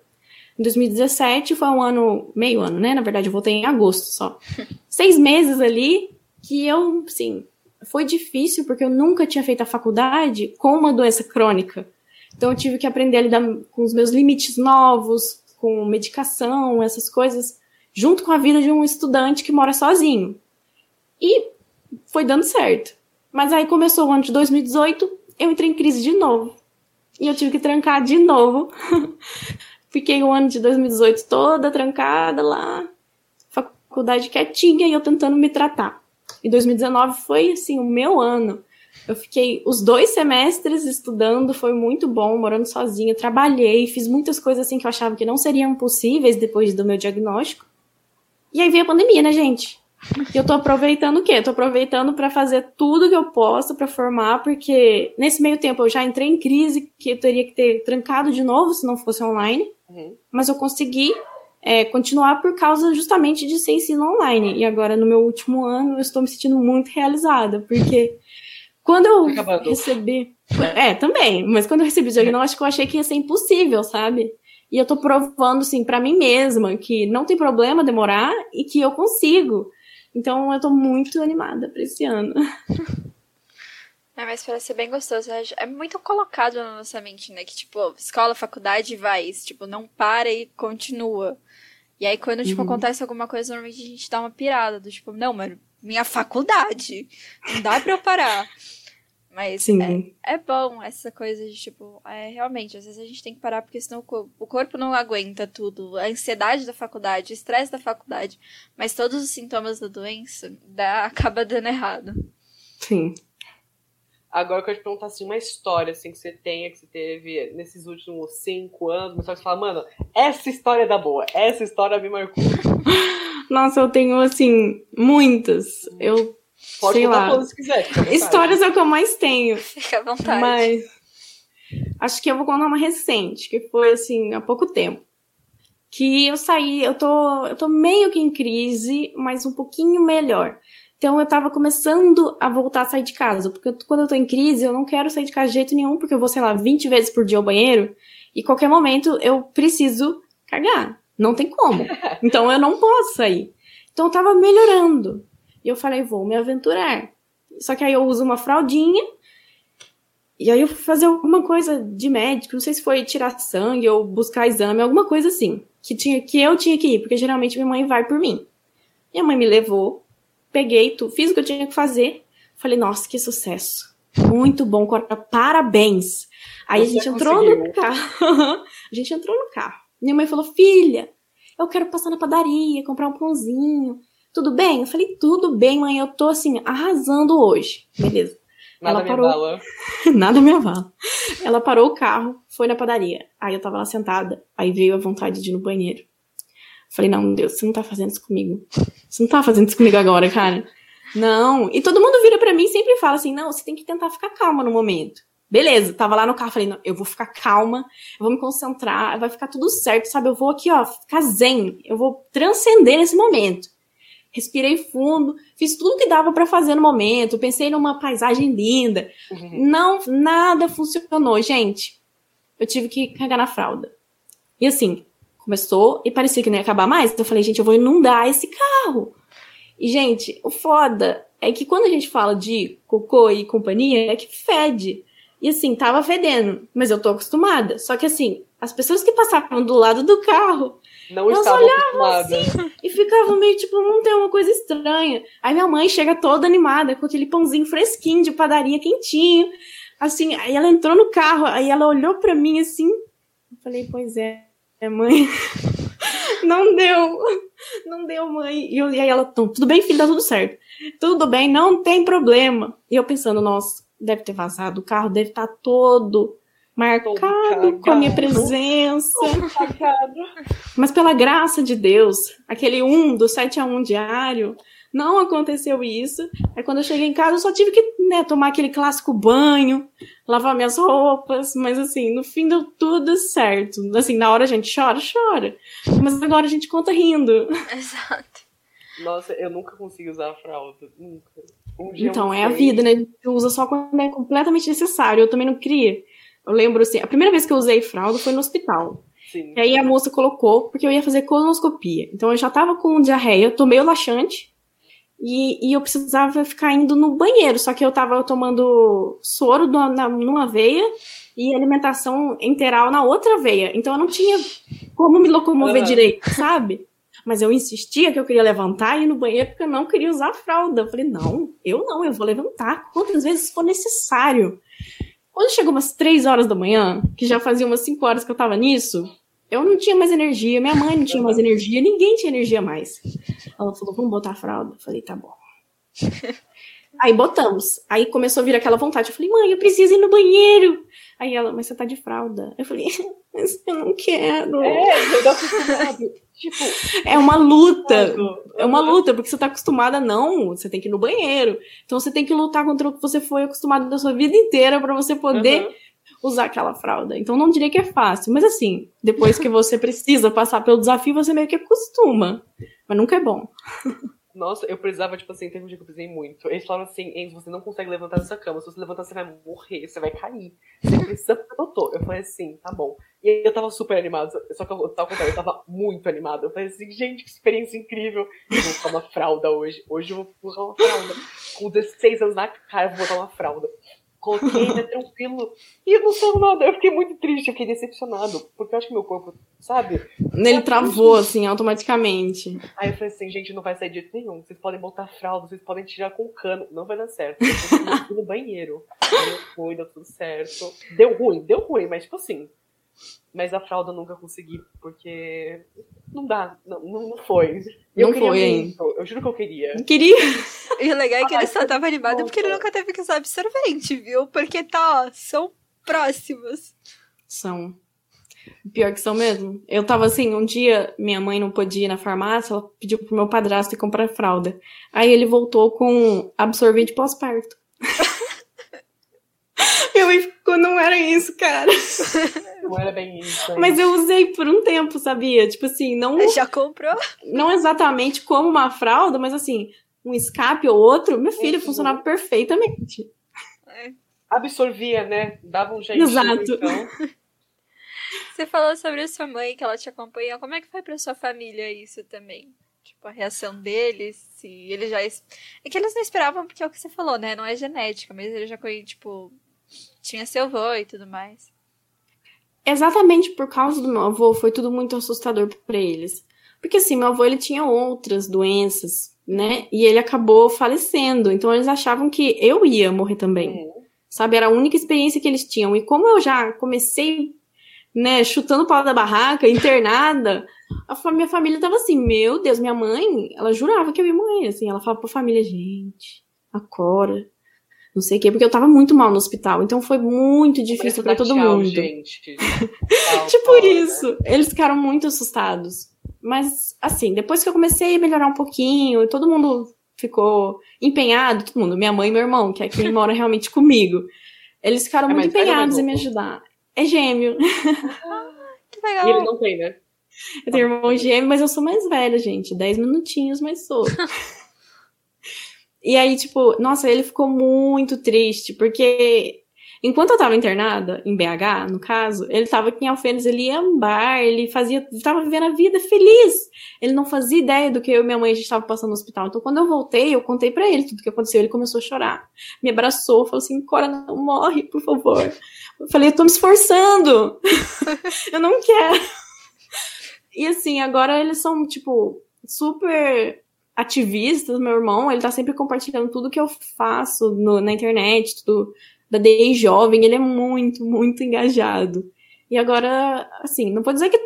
Em 2017 foi um ano, meio ano, né? Na verdade, eu voltei em agosto só. Seis meses ali que eu, sim, foi difícil porque eu nunca tinha feito a faculdade com uma doença crônica. Então eu tive que aprender a lidar com os meus limites novos, com medicação, essas coisas, junto com a vida de um estudante que mora sozinho. E foi dando certo. Mas aí começou o ano de 2018, eu entrei em crise de novo. E eu tive que trancar de novo. Fiquei o ano de 2018 toda trancada lá, faculdade quietinha e eu tentando me tratar. E 2019 foi assim o meu ano. Eu fiquei os dois semestres estudando, foi muito bom, morando sozinha, trabalhei, fiz muitas coisas assim que eu achava que não seriam possíveis depois do meu diagnóstico. E aí veio a pandemia, né, gente? E eu tô aproveitando o quê? Eu tô aproveitando para fazer tudo que eu posso para formar, porque nesse meio tempo eu já entrei em crise, que eu teria que ter trancado de novo se não fosse online, uhum. mas eu consegui é, continuar por causa justamente de ser ensino online. E agora, no meu último ano, eu estou me sentindo muito realizada, porque quando eu recebi. É, também. Mas quando eu recebi o diagnóstico, eu achei que ia ser impossível, sabe? E eu tô provando, assim, para mim mesma que não tem problema demorar e que eu consigo. Então eu tô muito animada pra esse ano. É, mas parece ser bem gostoso. É muito colocado na nossa mente, né? Que, tipo, escola, faculdade, vai. Tipo, não para e continua. E aí, quando, tipo, uhum. acontece alguma coisa, normalmente a gente dá uma pirada. Do tipo, não, mas minha faculdade. Não dá pra eu parar. Mas é, é, bom essa coisa de, tipo, é, realmente, às vezes a gente tem que parar porque senão o, o corpo não aguenta tudo. A ansiedade da faculdade, o estresse da faculdade, mas todos os sintomas da doença dá, acaba dando errado. Sim. Agora eu quero te perguntar assim, uma história assim, que você tenha, que você teve nesses últimos cinco anos, uma história que você fala, mano, essa história é da boa, essa história me marcou. Nossa, eu tenho, assim, muitas. Eu Pode sei lá. se quiser. Histórias é o que eu mais tenho. Fica à vontade. Mas acho que eu vou contar uma recente, que foi assim, há pouco tempo. Que eu saí, eu tô, eu tô meio que em crise, mas um pouquinho melhor. Então eu tava começando a voltar a sair de casa, porque quando eu tô em crise, eu não quero sair de casa de jeito nenhum, porque eu vou, sei lá, 20 vezes por dia ao banheiro, e qualquer momento eu preciso cagar. Não tem como. Então eu não posso sair. Então eu tava melhorando. E eu falei, vou me aventurar. Só que aí eu uso uma fraldinha. E aí eu fui fazer alguma coisa de médico, não sei se foi tirar sangue ou buscar exame, alguma coisa assim. Que, tinha, que eu tinha que ir, porque geralmente minha mãe vai por mim. Minha mãe me levou, peguei, tu, fiz o que eu tinha que fazer. Falei, nossa, que sucesso. Muito bom, parabéns. Aí Você a gente entrou conseguiu. no carro. a gente entrou no carro. Minha mãe falou, filha, eu quero passar na padaria, comprar um pãozinho. Tudo bem? Eu falei, tudo bem, mãe, eu tô assim, arrasando hoje. Beleza. Nada ela parou. Nada me avala. Ela parou o carro, foi na padaria. Aí eu tava lá sentada, aí veio a vontade de ir no banheiro. Falei, não, Deus, você não tá fazendo isso comigo. Você não tá fazendo isso comigo agora, cara. Não. E todo mundo vira para mim e sempre fala assim: não, você tem que tentar ficar calma no momento. Beleza, tava lá no carro, falei, não, eu vou ficar calma, eu vou me concentrar, vai ficar tudo certo, sabe? Eu vou aqui, ó, ficar zen, eu vou transcender esse momento. Respirei fundo, fiz tudo que dava para fazer no momento, pensei numa paisagem linda. Uhum. Não, nada funcionou, gente. Eu tive que carregar na fralda. E assim, começou e parecia que não ia acabar mais. Então eu falei, gente, eu vou inundar esse carro. E, gente, o foda é que quando a gente fala de cocô e companhia, é que fede. E assim, tava fedendo, mas eu tô acostumada. Só que assim, as pessoas que passavam do lado do carro, não elas olhavam assim e ficavam meio tipo, não tem uma coisa estranha. Aí minha mãe chega toda animada com aquele pãozinho fresquinho de padaria quentinho. Assim, aí ela entrou no carro, aí ela olhou para mim assim. Eu falei, pois é, é mãe. não deu. Não deu, mãe. E, eu, e aí ela, tudo bem, filho, tá tudo certo. Tudo bem, não tem problema. E eu pensando, nossa, deve ter vazado, o carro deve estar tá todo marcado com a minha presença. Mas pela graça de Deus, aquele 1 do 7 a 1 diário, não aconteceu isso. Aí quando eu cheguei em casa, eu só tive que né, tomar aquele clássico banho, lavar minhas roupas, mas assim, no fim deu tudo certo. Assim, na hora a gente chora, chora. Mas agora a gente conta rindo. Exato. Nossa, eu nunca consegui usar a fralda. Nunca. Um então, é a vida, né? A gente usa só quando é completamente necessário. Eu também não queria. Eu lembro assim, a primeira vez que eu usei fralda foi no hospital. Sim. E aí a moça colocou, porque eu ia fazer colonoscopia. Então eu já tava com diarreia, tomei o laxante e, e eu precisava ficar indo no banheiro. Só que eu tava tomando soro na, numa veia e alimentação enteral na outra veia. Então eu não tinha como me locomover uhum. direito, sabe? Mas eu insistia que eu queria levantar e ir no banheiro porque eu não queria usar fralda. Eu falei, não, eu não, eu vou levantar quantas vezes for necessário. Quando chegou umas três horas da manhã, que já fazia umas cinco horas que eu tava nisso, eu não tinha mais energia, minha mãe não tinha mais energia, ninguém tinha energia mais. Ela falou, vamos botar a fralda. Eu falei, tá bom. Aí botamos. Aí começou a vir aquela vontade. Eu falei, mãe, eu preciso ir no banheiro. Aí ela, mas você tá de fralda. Eu falei, mas eu não quero. É, eu tô. tipo, é uma luta. É uma luta, porque você tá acostumada, não. Você tem que ir no banheiro. Então você tem que lutar contra o que você foi acostumado da sua vida inteira para você poder uhum. usar aquela fralda. Então não diria que é fácil. Mas assim, depois que você precisa passar pelo desafio, você meio que acostuma. Mas nunca é bom. Nossa, eu precisava, tipo assim, teve um dia que eu precisei muito. Eles falaram assim, Enzo, você não consegue levantar dessa cama. Se você levantar, você vai morrer, você vai cair. Você precisa do doutor. Eu falei assim, tá bom. E aí eu tava super animado, só que eu tava contando, eu tava muito animado. Eu falei assim, gente, que experiência incrível. Eu vou botar uma fralda hoje. Hoje eu vou botar uma fralda. Com 16 anos na cara, eu vou botar uma fralda coloquei, né, tranquilo. E não saiu nada. Eu fiquei muito triste, eu fiquei decepcionado. Porque eu acho que meu corpo, sabe? Ele travou, assim, automaticamente. Aí eu falei assim, gente, não vai sair de jeito nenhum. Vocês podem botar fralda, vocês podem tirar com cano. Não vai dar certo. Eu fui no banheiro. Aí eu fui, deu tudo certo. Deu ruim, deu ruim, mas tipo assim. Mas a fralda eu nunca consegui, porque não dá, não, não foi. Eu não foi, hein? Eu juro que eu queria. Queria. E o legal é que ele só tava animado porque ele nunca teve que usar absorvente, viu? Porque tá, ó, são próximos. São. Pior que são mesmo. Eu tava assim, um dia minha mãe não podia ir na farmácia, ela pediu pro meu padrasto ir comprar fralda. Aí ele voltou com absorvente pós-parto. eu ficou, não era isso, cara. Não era bem isso. Aí. Mas eu usei por um tempo, sabia? Tipo assim, não. Já comprou? Não exatamente como uma fralda, mas assim, um escape ou outro, meu filho, funcionava perfeitamente. É. Absorvia, né? Dava um jeito. Exato. Então. Você falou sobre a sua mãe, que ela te acompanhou. Como é que foi pra sua família isso também? Tipo, a reação deles, se eles já. É que eles não esperavam, porque é o que você falou, né? Não é genética, mas ele já foi, tipo, tinha seu avô e tudo mais. Exatamente por causa do meu avô, foi tudo muito assustador para eles. Porque assim, meu avô ele tinha outras doenças, né? E ele acabou falecendo. Então eles achavam que eu ia morrer também. Uhum. Sabe? Era a única experiência que eles tinham. E como eu já comecei, né, chutando o pau da barraca, internada, a minha família tava assim, meu Deus, minha mãe, ela jurava que eu ia morrer, assim. Ela falava pra família, gente, acorda não sei o quê, porque eu tava muito mal no hospital. Então foi muito difícil para todo tchau, mundo. Gente. tipo isso. Né? Eles ficaram muito assustados. Mas, assim, depois que eu comecei a melhorar um pouquinho, e todo mundo ficou empenhado, todo mundo, minha mãe e meu irmão, que é quem mora realmente comigo. Eles ficaram É muito empenhados em me ajudar. É gêmeo. Que legal. E ele não tem, né? Eu tenho irmão gêmeo, mas eu sou mais velha, gente. Dez minutinhos, mas sou. E aí, tipo, nossa, ele ficou muito triste, porque enquanto eu tava internada, em BH, no caso, ele tava aqui em Alfenas, ele ia a um bar, ele fazia, tava vivendo a vida feliz. Ele não fazia ideia do que eu e minha mãe a gente tava passando no hospital. Então, quando eu voltei, eu contei pra ele tudo que aconteceu. Ele começou a chorar. Me abraçou, falou assim: Cora, não morre, por favor. Eu falei: eu tô me esforçando. eu não quero. E assim, agora eles são, tipo, super ativistas, meu irmão, ele tá sempre compartilhando tudo que eu faço no- na internet, tudo da DEI jovem, ele é muito, muito engajado. E agora, assim, não vou dizer que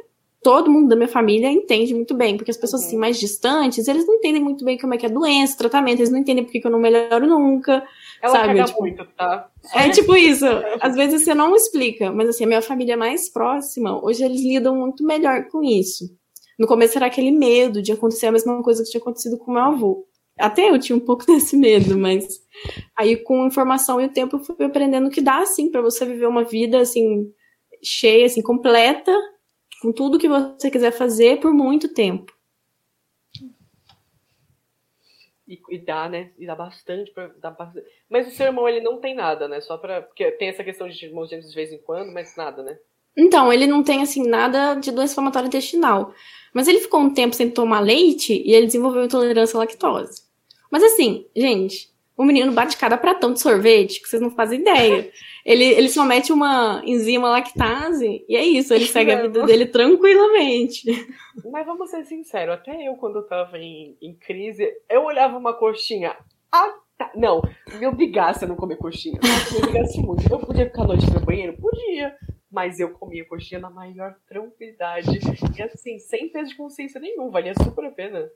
todo mundo da minha família entende muito bem, porque as pessoas Uhum. assim, mais distantes, eles não entendem muito bem como é que é a doença, tratamento, eles não entendem por que que eu não melhoro nunca. Ela Sabe, tipo, muito, tá? É tipo isso. Às vezes você não explica, mas assim, a minha família mais próxima, hoje eles lidam muito melhor com isso. No começo era aquele medo de acontecer a mesma coisa que tinha acontecido com meu avô. Até eu tinha um pouco desse medo, mas aí com a informação e o tempo eu fui aprendendo que dá assim para você viver uma vida assim cheia, assim completa, com tudo que você quiser fazer por muito tempo. E, e dá, né? E dá bastante pra. Dá bastante. Mas o seu irmão, ele não tem nada, né? Só pra. Porque tem essa questão de irmãos gêmeos de vez em quando, mas nada, né? Então, ele não tem, assim, nada de doença inflamatória intestinal. Mas ele ficou um tempo sem tomar leite e ele desenvolveu intolerância à lactose. Mas assim, gente, o menino bate cada pratão de sorvete que vocês não fazem ideia. Ele, ele só mete uma enzima lactase e é isso, ele segue a vida dele tranquilamente. Mas vamos ser sinceros, até eu, quando eu tava em, em crise, eu olhava uma coxinha. Ah, tá. Não, me obrigasse a não comer coxinha. Me obrigasse muito. Eu podia ficar à noite no banheiro? Podia. Mas eu comia coxinha na maior tranquilidade. E assim, sem peso de consciência nenhum. Valia super a pena.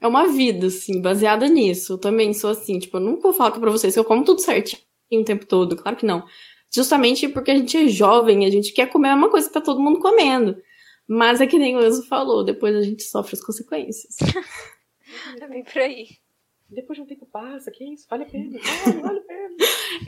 É uma vida, assim, baseada nisso. Eu também sou assim, tipo, eu nunca vou falar pra vocês que eu como tudo certinho o tempo todo. Claro que não. Justamente porque a gente é jovem, a gente quer comer a mesma coisa que tá todo mundo comendo. Mas é que nem o Enzo falou, depois a gente sofre as consequências. Também por aí. Depois de um tempo passa, que isso? Vale a pena. Vale, vale a pena.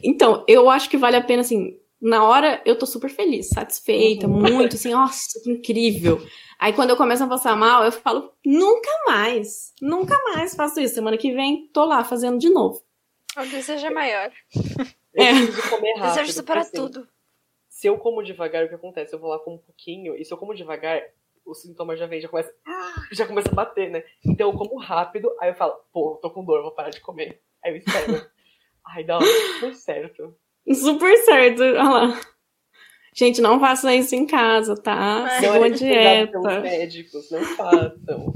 Então, eu acho que vale a pena, assim, na hora eu tô super feliz, satisfeita, Uhum. muito, assim, nossa, que incrível. Aí quando eu começo a passar mal, eu falo, nunca mais, nunca mais faço isso. Semana que vem, tô lá fazendo de novo. O desejo é maior. Eu É. preciso comer rápido. Desejo porque, assim, tudo. Se eu como devagar, o que acontece? Eu vou lá com um pouquinho, e se eu como devagar, o sintoma já vem, já começa, já começa a bater, né? Então eu como rápido, aí eu falo, pô, tô com dor, vou parar de comer. Aí eu espero. Ai, dá super certo. Super certo, olha lá. Gente, não façam isso em casa, tá? É. Sigam Não a é recomendado pelos dieta. médicos, não façam.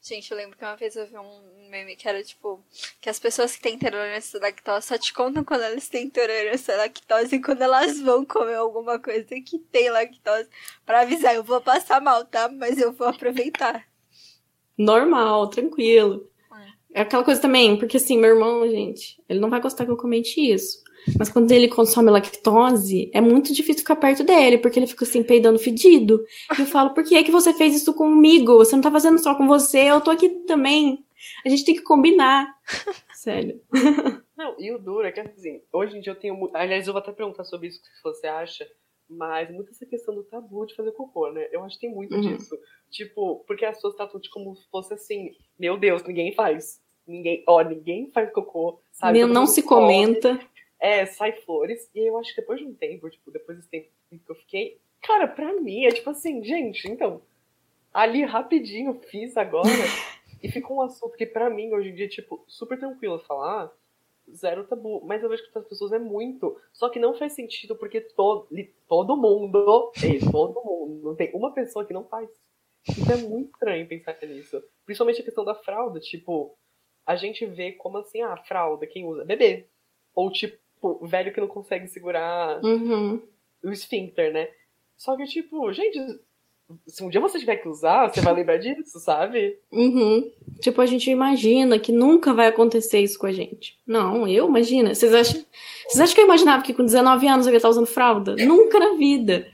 Gente, eu lembro que uma vez eu vi um meme que era tipo que as pessoas que têm intolerância à lactose só te contam quando elas têm intolerância à lactose e quando elas vão comer alguma coisa que tem lactose pra avisar, eu vou passar mal, tá? Mas eu vou aproveitar. Normal, tranquilo. É aquela coisa também, porque assim, meu irmão, gente, ele não vai gostar que eu comente isso. Mas quando ele consome lactose, é muito difícil ficar perto dele, porque ele fica assim, peidando fedido. E eu falo, por que é que você fez isso comigo? Você não tá fazendo só com você, eu tô aqui também. A gente tem que combinar. Sério. Não, e o duro é que assim, hoje em dia eu tenho. Aliás, eu vou até perguntar sobre isso, o que você acha. Mas muito essa questão do tabu de fazer cocô, né? Eu acho que tem muito Uhum. disso. Tipo, porque as pessoas tratam de como se fosse assim, meu Deus, ninguém faz. Ninguém, ó, ninguém faz cocô, sabe? Não mundo se come, comenta. É, sai flores. E eu acho que depois de um tempo, tipo, depois desse tempo que eu fiquei, cara, pra mim é tipo assim, gente, então, ali rapidinho fiz agora. e ficou um assunto que pra mim hoje em dia é, tipo, super tranquilo falar. Zero tabu. Mas eu vejo que para as pessoas é muito. Só que não faz sentido porque todo, todo mundo. Ei, todo mundo. Não tem uma pessoa que não faz. Então é muito estranho pensar nisso. Principalmente a questão da fralda. Tipo, a gente vê como assim, ah, fralda, quem usa? Bebê. Ou tipo, velho que não consegue segurar Uhum. o esfíncter, né? Só que, tipo, gente, se um dia você tiver que usar, você vai lembrar disso, sabe? Uhum. Tipo, a gente imagina que nunca vai acontecer isso com a gente. Não, eu imagino. Vocês acham, vocês acham que eu imaginava que com 19 anos eu ia estar usando fralda? Nunca na vida.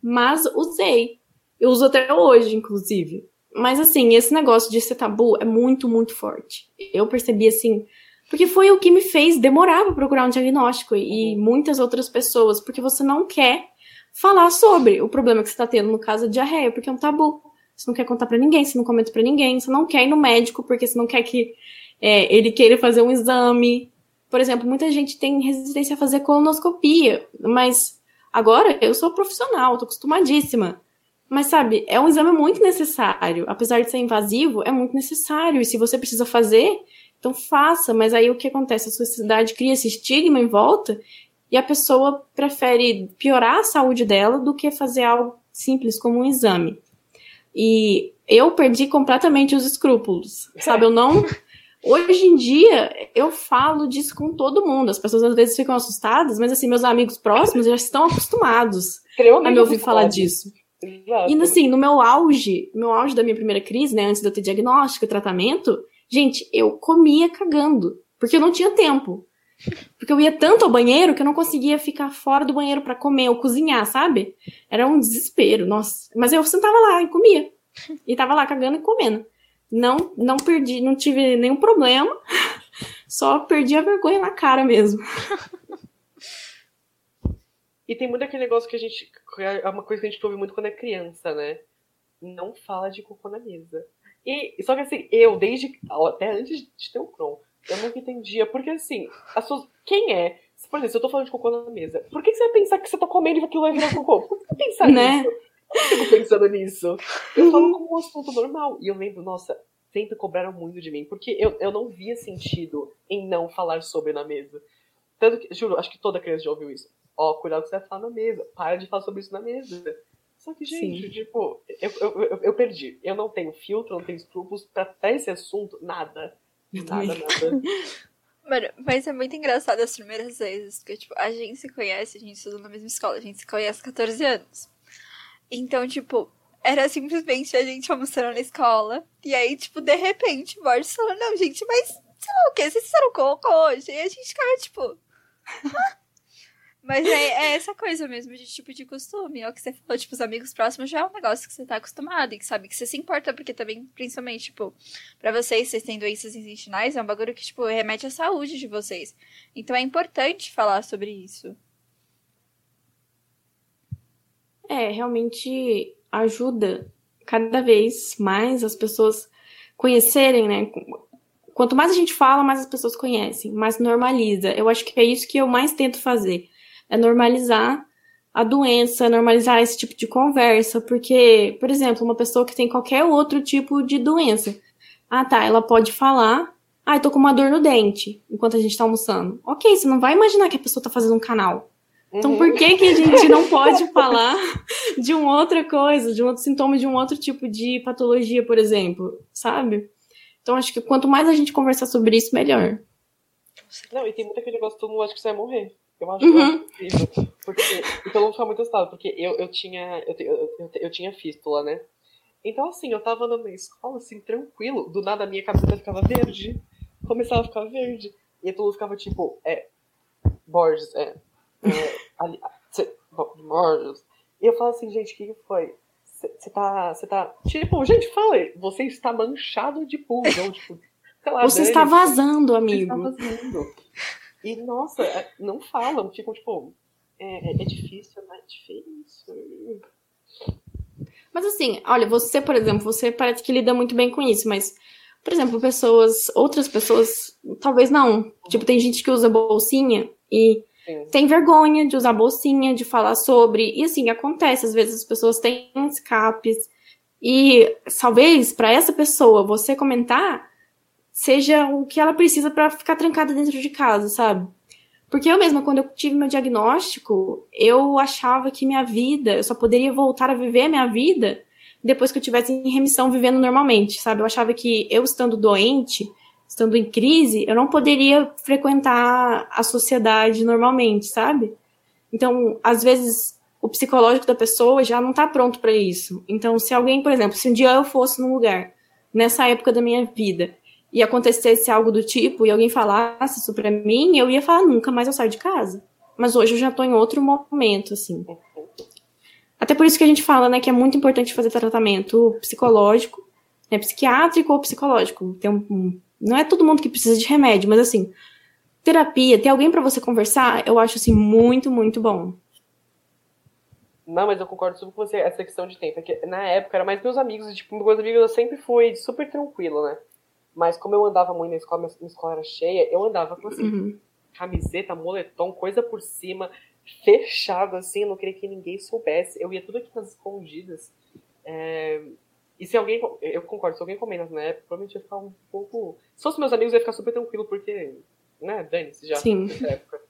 Mas usei. Eu uso até hoje, inclusive. Mas assim, esse negócio de ser tabu é muito, muito forte. Eu percebi assim, porque foi o que me fez demorar para procurar um diagnóstico e muitas outras pessoas, porque você não quer falar sobre o problema que você está tendo, no caso, a diarreia, porque é um tabu. Você não quer contar para ninguém, você não comenta para ninguém, você não quer ir no médico porque você não quer que é, ele queira fazer um exame. Por exemplo, muita gente tem resistência a fazer colonoscopia, mas agora eu sou profissional, tô acostumadíssima. Mas sabe, é um exame muito necessário. Apesar de ser invasivo, é muito necessário. E se você precisa fazer, então faça. Mas aí o que acontece? A sociedade cria esse estigma em volta e a pessoa prefere piorar a saúde dela do que fazer algo simples como um exame. E eu perdi completamente os escrúpulos, sabe? Eu não. Hoje em dia, eu falo disso com todo mundo. As pessoas às vezes ficam assustadas, mas assim, meus amigos próximos já estão acostumados a me ouvir falar disso. Exato. E assim, no meu auge, no auge da minha primeira crise, né, antes de eu ter diagnóstico e tratamento, gente, eu comia cagando, porque eu não tinha tempo. Porque eu ia tanto ao banheiro que eu não conseguia ficar fora do banheiro para comer ou cozinhar, sabe? Era um desespero, nossa. Mas eu sentava lá e comia. E tava lá cagando e comendo. Não, não perdi, não tive nenhum problema. Só perdi a vergonha na cara mesmo. E tem muito aquele negócio que a gente. É uma coisa que a gente ouve muito quando é criança, né? Não fala de cocô na mesa. E, só que assim, eu, desde. Até antes de ter o Cron, eu nunca entendia. Porque assim, as suas, quem é? Por exemplo, se eu tô falando de cocô na mesa, por que você vai pensar que você tá comendo e aquilo vai virar cocô? Por que você pensar né? nisso? Eu fico pensando nisso. Eu falo como um assunto normal. E eu lembro, nossa, sempre cobraram muito de mim. Porque eu, eu não via sentido em não falar sobre na mesa. Tanto que, juro, acho que toda criança já ouviu isso. Ó, cuidado com o que você vai falar na mesa. Para de falar sobre isso na mesa. Só que, gente, Sim. tipo, eu, eu, eu, eu, perdi. Eu não tenho filtro, não tenho escrúpulos pra, pra esse assunto, nada. Nada, nada. Mano, mas é muito engraçado as primeiras vezes, porque, tipo, a gente se conhece, a gente estuda na mesma escola, a gente se conhece há 14 anos. Então, tipo, era simplesmente a gente almoçando na escola, e aí, tipo, de repente, o Borges falou, não, gente, mas, sei lá o que, vocês fizeram cocô hoje? E a gente ficava, tipo... Mas é, é, essa coisa mesmo de tipo de costume. É o que você falou, tipo, os amigos próximos já é um negócio que você tá acostumado e que sabe que você se importa, porque também, principalmente, tipo, pra vocês, vocês têm doenças intestinais, é um bagulho que, tipo, remete à saúde de vocês. Então é importante falar sobre isso. É, realmente ajuda cada vez mais as pessoas conhecerem, né? Quanto mais a gente fala, mais as pessoas conhecem, mais normaliza. Eu acho que é isso que eu mais tento fazer é normalizar a doença, normalizar esse tipo de conversa, porque, por exemplo, uma pessoa que tem qualquer outro tipo de doença, ah tá, ela pode falar, ah, eu tô com uma dor no dente, enquanto a gente tá almoçando. Ok, você não vai imaginar que a pessoa tá fazendo um canal. Então, por que, que a gente não pode falar de uma outra coisa, de um outro sintoma, de um outro tipo de patologia, por exemplo, sabe? Então, acho que quanto mais a gente conversar sobre isso, melhor. Não, e tem muito aquele negócio que todo mundo acha que você vai morrer. Eu acho uhum. incrível. Porque, então ficar muito assustado, porque eu, eu tinha. Eu, eu, eu, tinha fístula, né? Então, assim, eu tava andando na escola, assim, tranquilo. Do nada a minha cabeça ficava verde. Começava a ficar verde. E todo mundo ficava tipo, é. Borges, é. é ali, cê, Borges. E eu falo assim, gente, o que, foi? Você tá. Você tá. Tipo, gente, fala aí, você está manchado de pulga. Ou, tipo, lá, você está vazando, amigo. Você está vazando. E, nossa, é, não falam, ficam tipo, é, é, é difícil, não é difícil. Mas assim, olha, você, por exemplo, você parece que lida muito bem com isso, mas, por exemplo, pessoas, outras pessoas, talvez não. Tipo, tem gente que usa bolsinha e Sim. tem vergonha de usar bolsinha, de falar sobre. E assim, acontece, às vezes as pessoas têm escapes. E talvez para essa pessoa você comentar seja o que ela precisa para ficar trancada dentro de casa, sabe? Porque eu mesma, quando eu tive meu diagnóstico, eu achava que minha vida, eu só poderia voltar a viver minha vida depois que eu tivesse em remissão vivendo normalmente, sabe? Eu achava que eu estando doente, estando em crise, eu não poderia frequentar a sociedade normalmente, sabe? Então, às vezes, o psicológico da pessoa já não está pronto para isso. Então, se alguém, por exemplo, se um dia eu fosse num lugar, nessa época da minha vida, e acontecesse algo do tipo e alguém falasse isso pra mim, eu ia falar, nunca mais eu saio de casa. Mas hoje eu já tô em outro momento, assim. Até por isso que a gente fala, né, que é muito importante fazer tratamento psicológico né, psiquiátrico ou psicológico. Tem um, não é todo mundo que precisa de remédio, mas assim, terapia, ter alguém para você conversar, eu acho assim muito, muito bom. Não, mas eu concordo super com você, essa questão de tempo. É que na época era mais meus amigos, e tipo, meus amigos eu sempre fui super tranquilo, né? Mas como eu andava muito na escola, minha escola era cheia, eu andava com assim, uhum. camiseta, moletom, coisa por cima, fechado assim, eu não queria que ninguém soubesse. Eu ia tudo aqui nas escondidas. É... E se alguém. Eu concordo, se alguém comenta na época, provavelmente ia ficar um pouco. Se fosse meus amigos, eu ia ficar super tranquilo, porque. Né, Dani-se já Sim. nessa época.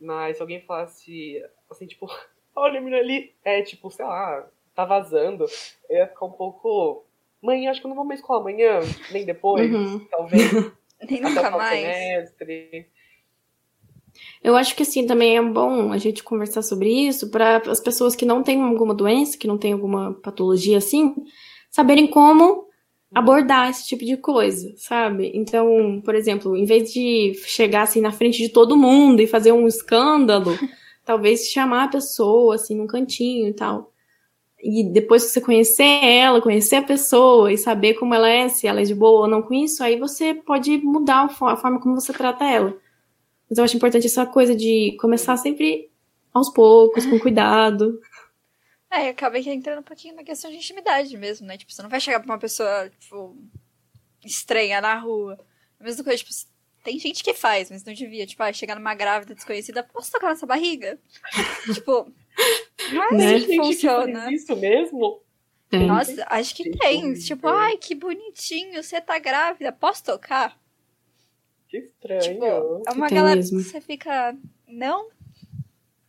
Mas se alguém falasse assim, tipo, olha a menina ali, é tipo, sei lá, tá vazando, eu ia ficar um pouco. Mãe, acho que eu não vou mais escola amanhã, nem depois, uhum. talvez. nem nunca mais. Semestre. Eu acho que assim também é bom a gente conversar sobre isso para as pessoas que não têm alguma doença, que não têm alguma patologia assim, saberem como abordar esse tipo de coisa, sabe? Então, por exemplo, em vez de chegar assim na frente de todo mundo e fazer um escândalo, talvez chamar a pessoa assim num cantinho e tal. E depois que você conhecer ela, conhecer a pessoa e saber como ela é, se ela é de boa ou não com isso, aí você pode mudar a forma como você trata ela. Mas eu acho importante essa coisa de começar sempre aos poucos, com cuidado. É, acaba entrando um pouquinho na questão de intimidade mesmo, né? Tipo, você não vai chegar pra uma pessoa, tipo, estranha na rua. A mesma coisa, tipo, tem gente que faz, mas não devia. Tipo, ah, chegar numa grávida desconhecida, posso tocar nessa barriga? tipo, é né? que funciona. Que isso mesmo? Tem. Nossa, acho que tem. Tipo, ai, que bonitinho, você tá grávida, posso tocar? Que estranho. Tipo, é uma tem galera mesmo. que você fica, não?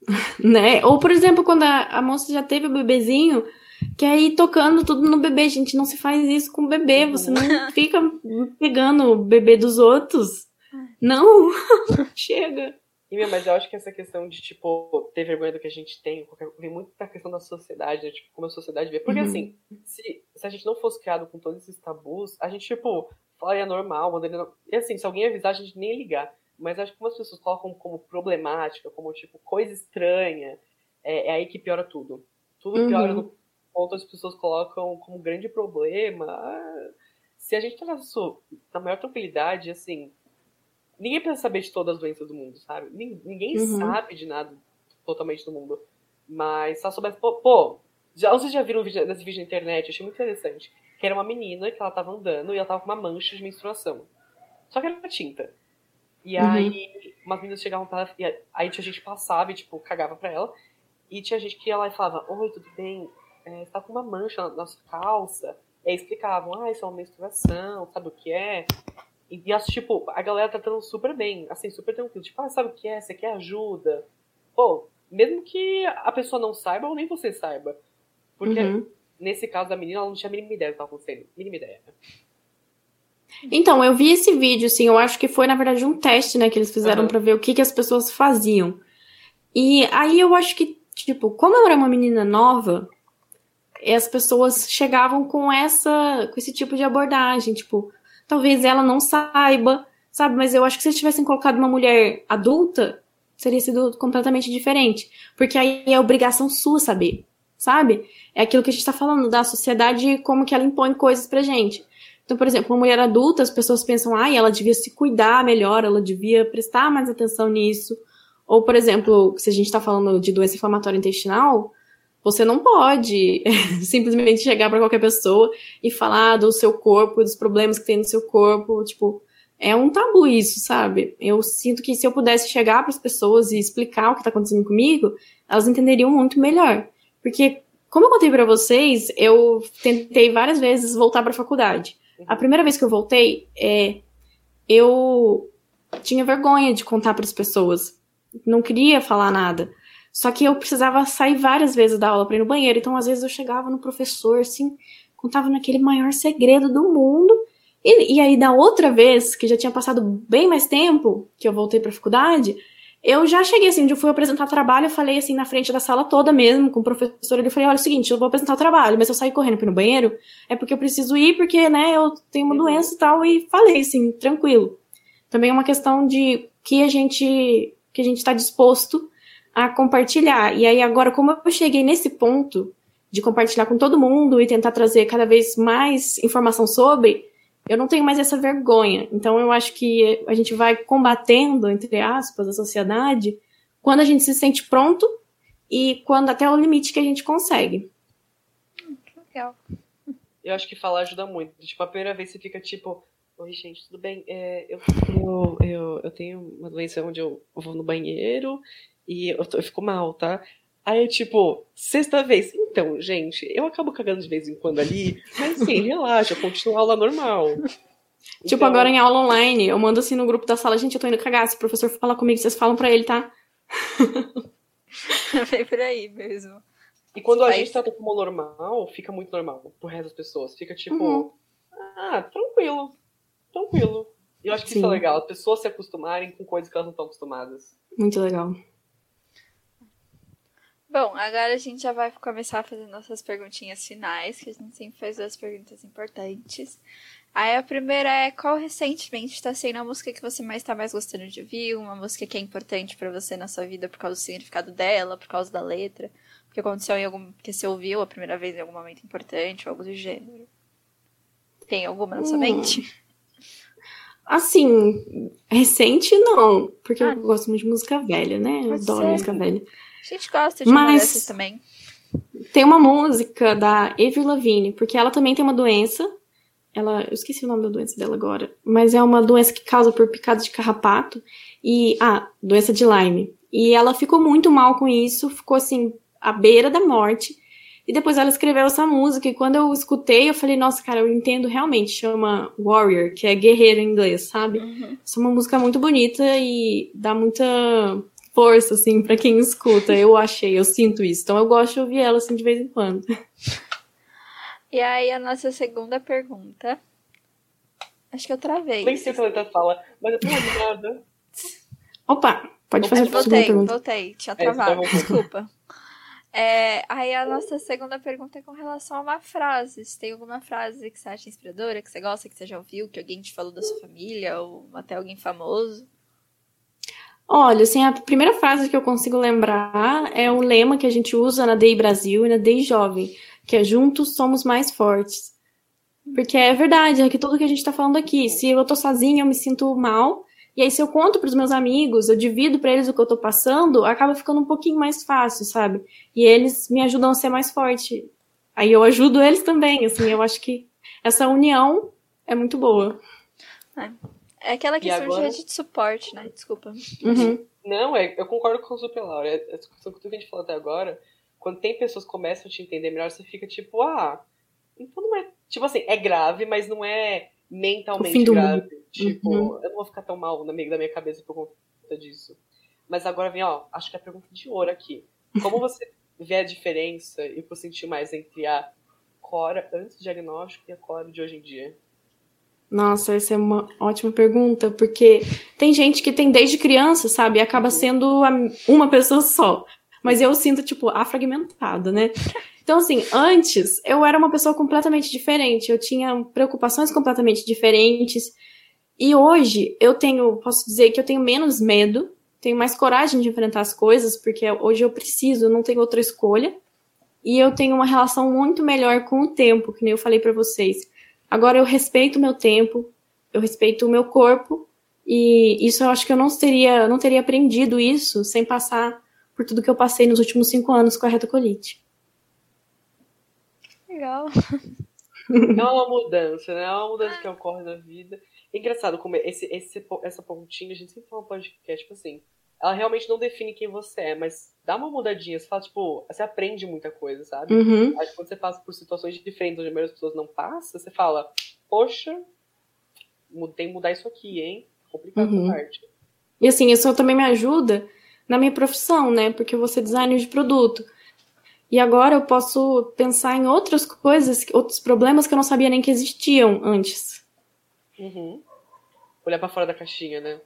né? Ou, por exemplo, quando a, a moça já teve o bebezinho, que aí tocando tudo no bebê. Gente, não se faz isso com o bebê. Você não fica pegando o bebê dos outros. Não, chega. E, meu, mas eu acho que essa questão de, tipo, ter vergonha do que a gente tem, vem muito da questão da sociedade, né? Tipo, como a sociedade vê. Porque, uhum. assim, se, se a gente não fosse criado com todos esses tabus, a gente, tipo, falaria normal, mandaria... E, assim, se alguém avisar, a gente nem ligar. Mas acho que como as pessoas colocam como problemática, como, tipo, coisa estranha, é, é aí que piora tudo. Tudo uhum. piora no ponto as pessoas colocam como grande problema. Se a gente isso na maior tranquilidade, assim ninguém precisa saber de todas as doenças do mundo, sabe? Ninguém uhum. sabe de nada totalmente do mundo. Mas só soubesse. Pô, pô já, vocês já viram um vídeo, nesse vídeo na internet? Eu achei muito interessante. Que era uma menina que ela tava andando e ela tava com uma mancha de menstruação. Só que era uma tinta. E uhum. aí, umas meninas chegavam pra ela, e aí tinha gente que passava e, tipo, cagava pra ela. E tinha gente que ia lá e falava: Oi, tudo bem? É, você tá com uma mancha na, na sua calça. E aí explicavam: Ah, isso é uma menstruação, sabe o que é? E, e tipo, a galera tá tratando super bem, assim, super tranquilo. Tipo, ah, sabe o que é? Você quer ajuda? Pô, mesmo que a pessoa não saiba ou nem você saiba. Porque uhum. nesse caso da menina, ela não tinha a mínima ideia do que estava acontecendo. Mínima ideia. Então, eu vi esse vídeo, assim, eu acho que foi, na verdade, um teste, né, que eles fizeram uhum. para ver o que, que as pessoas faziam. E aí eu acho que, tipo, como eu era uma menina nova, as pessoas chegavam com essa, com esse tipo de abordagem, tipo, talvez ela não saiba, sabe? Mas eu acho que se eles tivessem colocado uma mulher adulta, teria sido completamente diferente. Porque aí é obrigação sua saber, sabe? É aquilo que a gente tá falando da sociedade e como que ela impõe coisas pra gente. Então, por exemplo, uma mulher adulta, as pessoas pensam, ah, ela devia se cuidar melhor, ela devia prestar mais atenção nisso. Ou, por exemplo, se a gente está falando de doença inflamatória intestinal, você não pode simplesmente chegar para qualquer pessoa e falar do seu corpo, dos problemas que tem no seu corpo. Tipo, é um tabu isso, sabe? Eu sinto que se eu pudesse chegar para as pessoas e explicar o que está acontecendo comigo, elas entenderiam muito melhor. Porque, como eu contei para vocês, eu tentei várias vezes voltar para a faculdade. A primeira vez que eu voltei, é, eu tinha vergonha de contar para as pessoas. Não queria falar nada. Só que eu precisava sair várias vezes da aula para ir no banheiro. Então, às vezes, eu chegava no professor, assim, contava naquele maior segredo do mundo. E, e aí, da outra vez, que já tinha passado bem mais tempo que eu voltei pra faculdade, eu já cheguei assim, eu fui apresentar trabalho, eu falei assim, na frente da sala toda mesmo, com o professor, ele falei, olha, é o seguinte, eu vou apresentar o trabalho, mas eu sair correndo para ir no banheiro, é porque eu preciso ir, porque, né, eu tenho uma doença e tal, e falei assim, tranquilo. Também é uma questão de que a gente, que a gente está disposto a compartilhar. E aí agora, como eu cheguei nesse ponto de compartilhar com todo mundo e tentar trazer cada vez mais informação sobre, eu não tenho mais essa vergonha. Então eu acho que a gente vai combatendo, entre aspas, a sociedade quando a gente se sente pronto e quando até o limite que a gente consegue. Legal. Eu acho que falar ajuda muito. Tipo, a primeira vez você fica tipo, oi gente, tudo bem? É, eu, tenho, eu, eu tenho uma doença onde eu vou no banheiro e eu, tô, eu fico mal, tá? Aí, tipo, sexta vez. Então, gente, eu acabo cagando de vez em quando ali, mas sim, relaxa, continua a aula normal. Tipo, Então, agora em aula online, eu mando assim no grupo da sala, gente, eu tô indo cagar. Se o professor for falar comigo, vocês falam pra ele, tá? Vem por aí mesmo. E quando a Aí- gente trata como normal, fica muito normal pro resto das pessoas. Fica tipo, Uhum. ah, tranquilo, tranquilo. E eu acho que isso é Sim. legal, as pessoas se acostumarem com coisas que elas não estão acostumadas. Muito legal. Bom, agora a gente já vai começar a fazer nossas perguntinhas finais, que a gente sempre faz duas perguntas importantes. Aí a primeira é qual recentemente está sendo a música que você mais está mais gostando de ouvir, uma música que é importante pra você na sua vida por causa do significado dela, por causa da letra, porque aconteceu em algum que você ouviu a primeira vez em algum momento importante ou algo do gênero. Tem alguma na sua Hum. mente? Assim, recente não, porque Ah. eu gosto muito de música velha, né? Eu Pode adoro ser. música velha. A gente gosta de uma Mas- dessas também. Tem uma música da Avril Lavigne, porque ela também tem uma doença. Ela, eu esqueci o nome da doença dela agora, mas é uma doença que causa por picadas de carrapato e ah, doença de Lyme. E ela ficou muito mal com isso, ficou assim à beira da morte. E depois ela escreveu essa música e quando eu escutei, eu falei, nossa, cara, eu entendo realmente, chama Warrior, que é guerreiro em inglês, sabe? Uhum. Essa é uma música muito bonita e dá muita força, assim, pra quem escuta. Eu achei, eu sinto isso. Então eu gosto de ouvir ela, assim, de vez em quando. E aí a nossa segunda pergunta. Acho que eu travei. Nem sei o que a letra fala, mas eu tô nada. Opa, pode fazer a segunda Voltei, pergunta. voltei. Tinha É, travado, travou um pouco. desculpa. É, aí a nossa segunda pergunta é com relação a uma frase. Se tem alguma frase que você acha inspiradora, que você gosta, que você já ouviu, que alguém te falou da sua família, ou até alguém famoso? Olha, assim, a primeira frase que eu consigo lembrar é o lema que a gente usa na DEI Brasil e na DEI Jovem, que é Juntos Somos Mais Fortes. Porque é verdade, é que tudo que a gente tá falando aqui, se eu tô sozinha, eu me sinto mal, e aí se eu conto pros meus amigos, eu divido pra eles o que eu tô passando, acaba ficando um pouquinho mais fácil, sabe? E eles me ajudam a ser mais forte. Aí eu ajudo eles também, assim, eu acho que essa união é muito boa. É aquela questão agora? de rede de suporte, né? Desculpa. Uhum. Não, é, eu concordo com o Super Laura. É, é, tudo que a gente falou até agora, quando tem pessoas que começam a te entender melhor, você fica tipo, ah, então não é. Tipo assim, é grave, mas não é O mentalmente fim do grave. Tipo, Uhum. eu não vou ficar tão mal na minha, da minha cabeça por conta disso. Mas agora vem, ó, acho que é a pergunta de ouro aqui. Como você vê a diferença e por sentir mais entre a Cora antes do diagnóstico e a Cora de hoje em dia? Nossa, essa é uma ótima pergunta, porque tem gente que tem desde criança, sabe? E acaba sendo uma pessoa só. Mas eu sinto, tipo, a fragmentada, né? Então, assim, antes eu era uma pessoa completamente diferente. Eu tinha preocupações completamente diferentes. E hoje eu tenho, posso dizer que eu tenho menos medo, tenho mais coragem de enfrentar as coisas, porque hoje eu preciso, eu não tenho outra escolha. E eu tenho uma relação muito melhor com o tempo, que nem eu falei pra vocês. Agora eu respeito o meu tempo, eu respeito o meu corpo, e isso eu acho que eu não teria, não teria aprendido isso sem passar por tudo que eu passei nos últimos cinco anos com a retocolite. Legal. É uma mudança, né? É uma mudança que ocorre na vida. É engraçado como esse, esse, essa pontinha, a gente sempre fala no podcast, tipo assim, ela realmente não define quem você é, mas dá uma mudadinha. Você fala, tipo, você aprende muita coisa, sabe? Uhum. Acho que quando você passa por situações diferentes onde a maioria das pessoas não passa, você fala, poxa, tem que mudar isso aqui, hein? Complicado Uhum. essa parte. E assim, isso também me ajuda na minha profissão, né? Porque eu vou ser designer de produto. E agora eu posso pensar em outras coisas, outros problemas que eu não sabia nem que existiam antes. Uhum. Olhar pra fora da caixinha, né?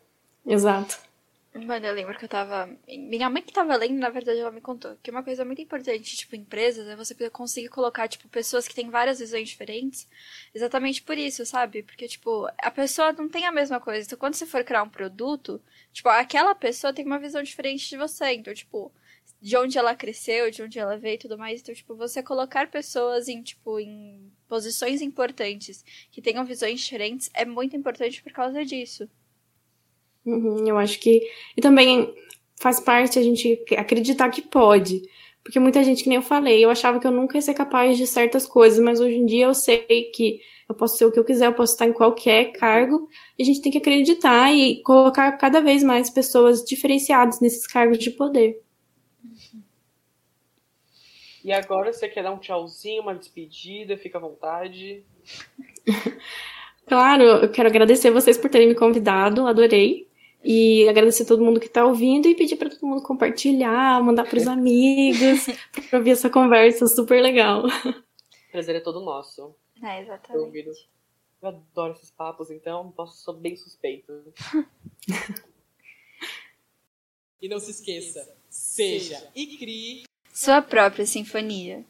Exato. Mano, eu lembro que eu tava. Minha mãe que tava lendo, na verdade, ela me contou que uma coisa muito importante, tipo, empresas, é você conseguir colocar, tipo, pessoas que têm várias visões diferentes. Exatamente por isso, sabe? Porque, tipo, a pessoa não tem a mesma coisa. Então, quando você for criar um produto, tipo, aquela pessoa tem uma visão diferente de você. Então, tipo, de onde ela cresceu, de onde ela veio e tudo mais. Então, tipo, você colocar pessoas em, tipo, em posições importantes, que tenham visões diferentes, é muito importante por causa disso. Uhum, eu acho que. E também faz parte a gente acreditar que pode. Porque muita gente, que nem eu falei, eu achava que eu nunca ia ser capaz de certas coisas, mas hoje em dia eu sei que eu posso ser o que eu quiser, eu posso estar em qualquer cargo, e a gente tem que acreditar e colocar cada vez mais pessoas diferenciadas nesses cargos de poder. E agora você quer dar um tchauzinho, uma despedida, fica à vontade. claro, eu quero agradecer vocês por terem me convidado, adorei. E agradecer a todo mundo que está ouvindo e pedir para todo mundo compartilhar, mandar para os amigos, para ouvir essa conversa super legal. Prazer é todo nosso. É, exatamente. Eu adoro esses papos, então posso sou bem suspeito. e não se esqueça, seja e crie sua própria sinfonia.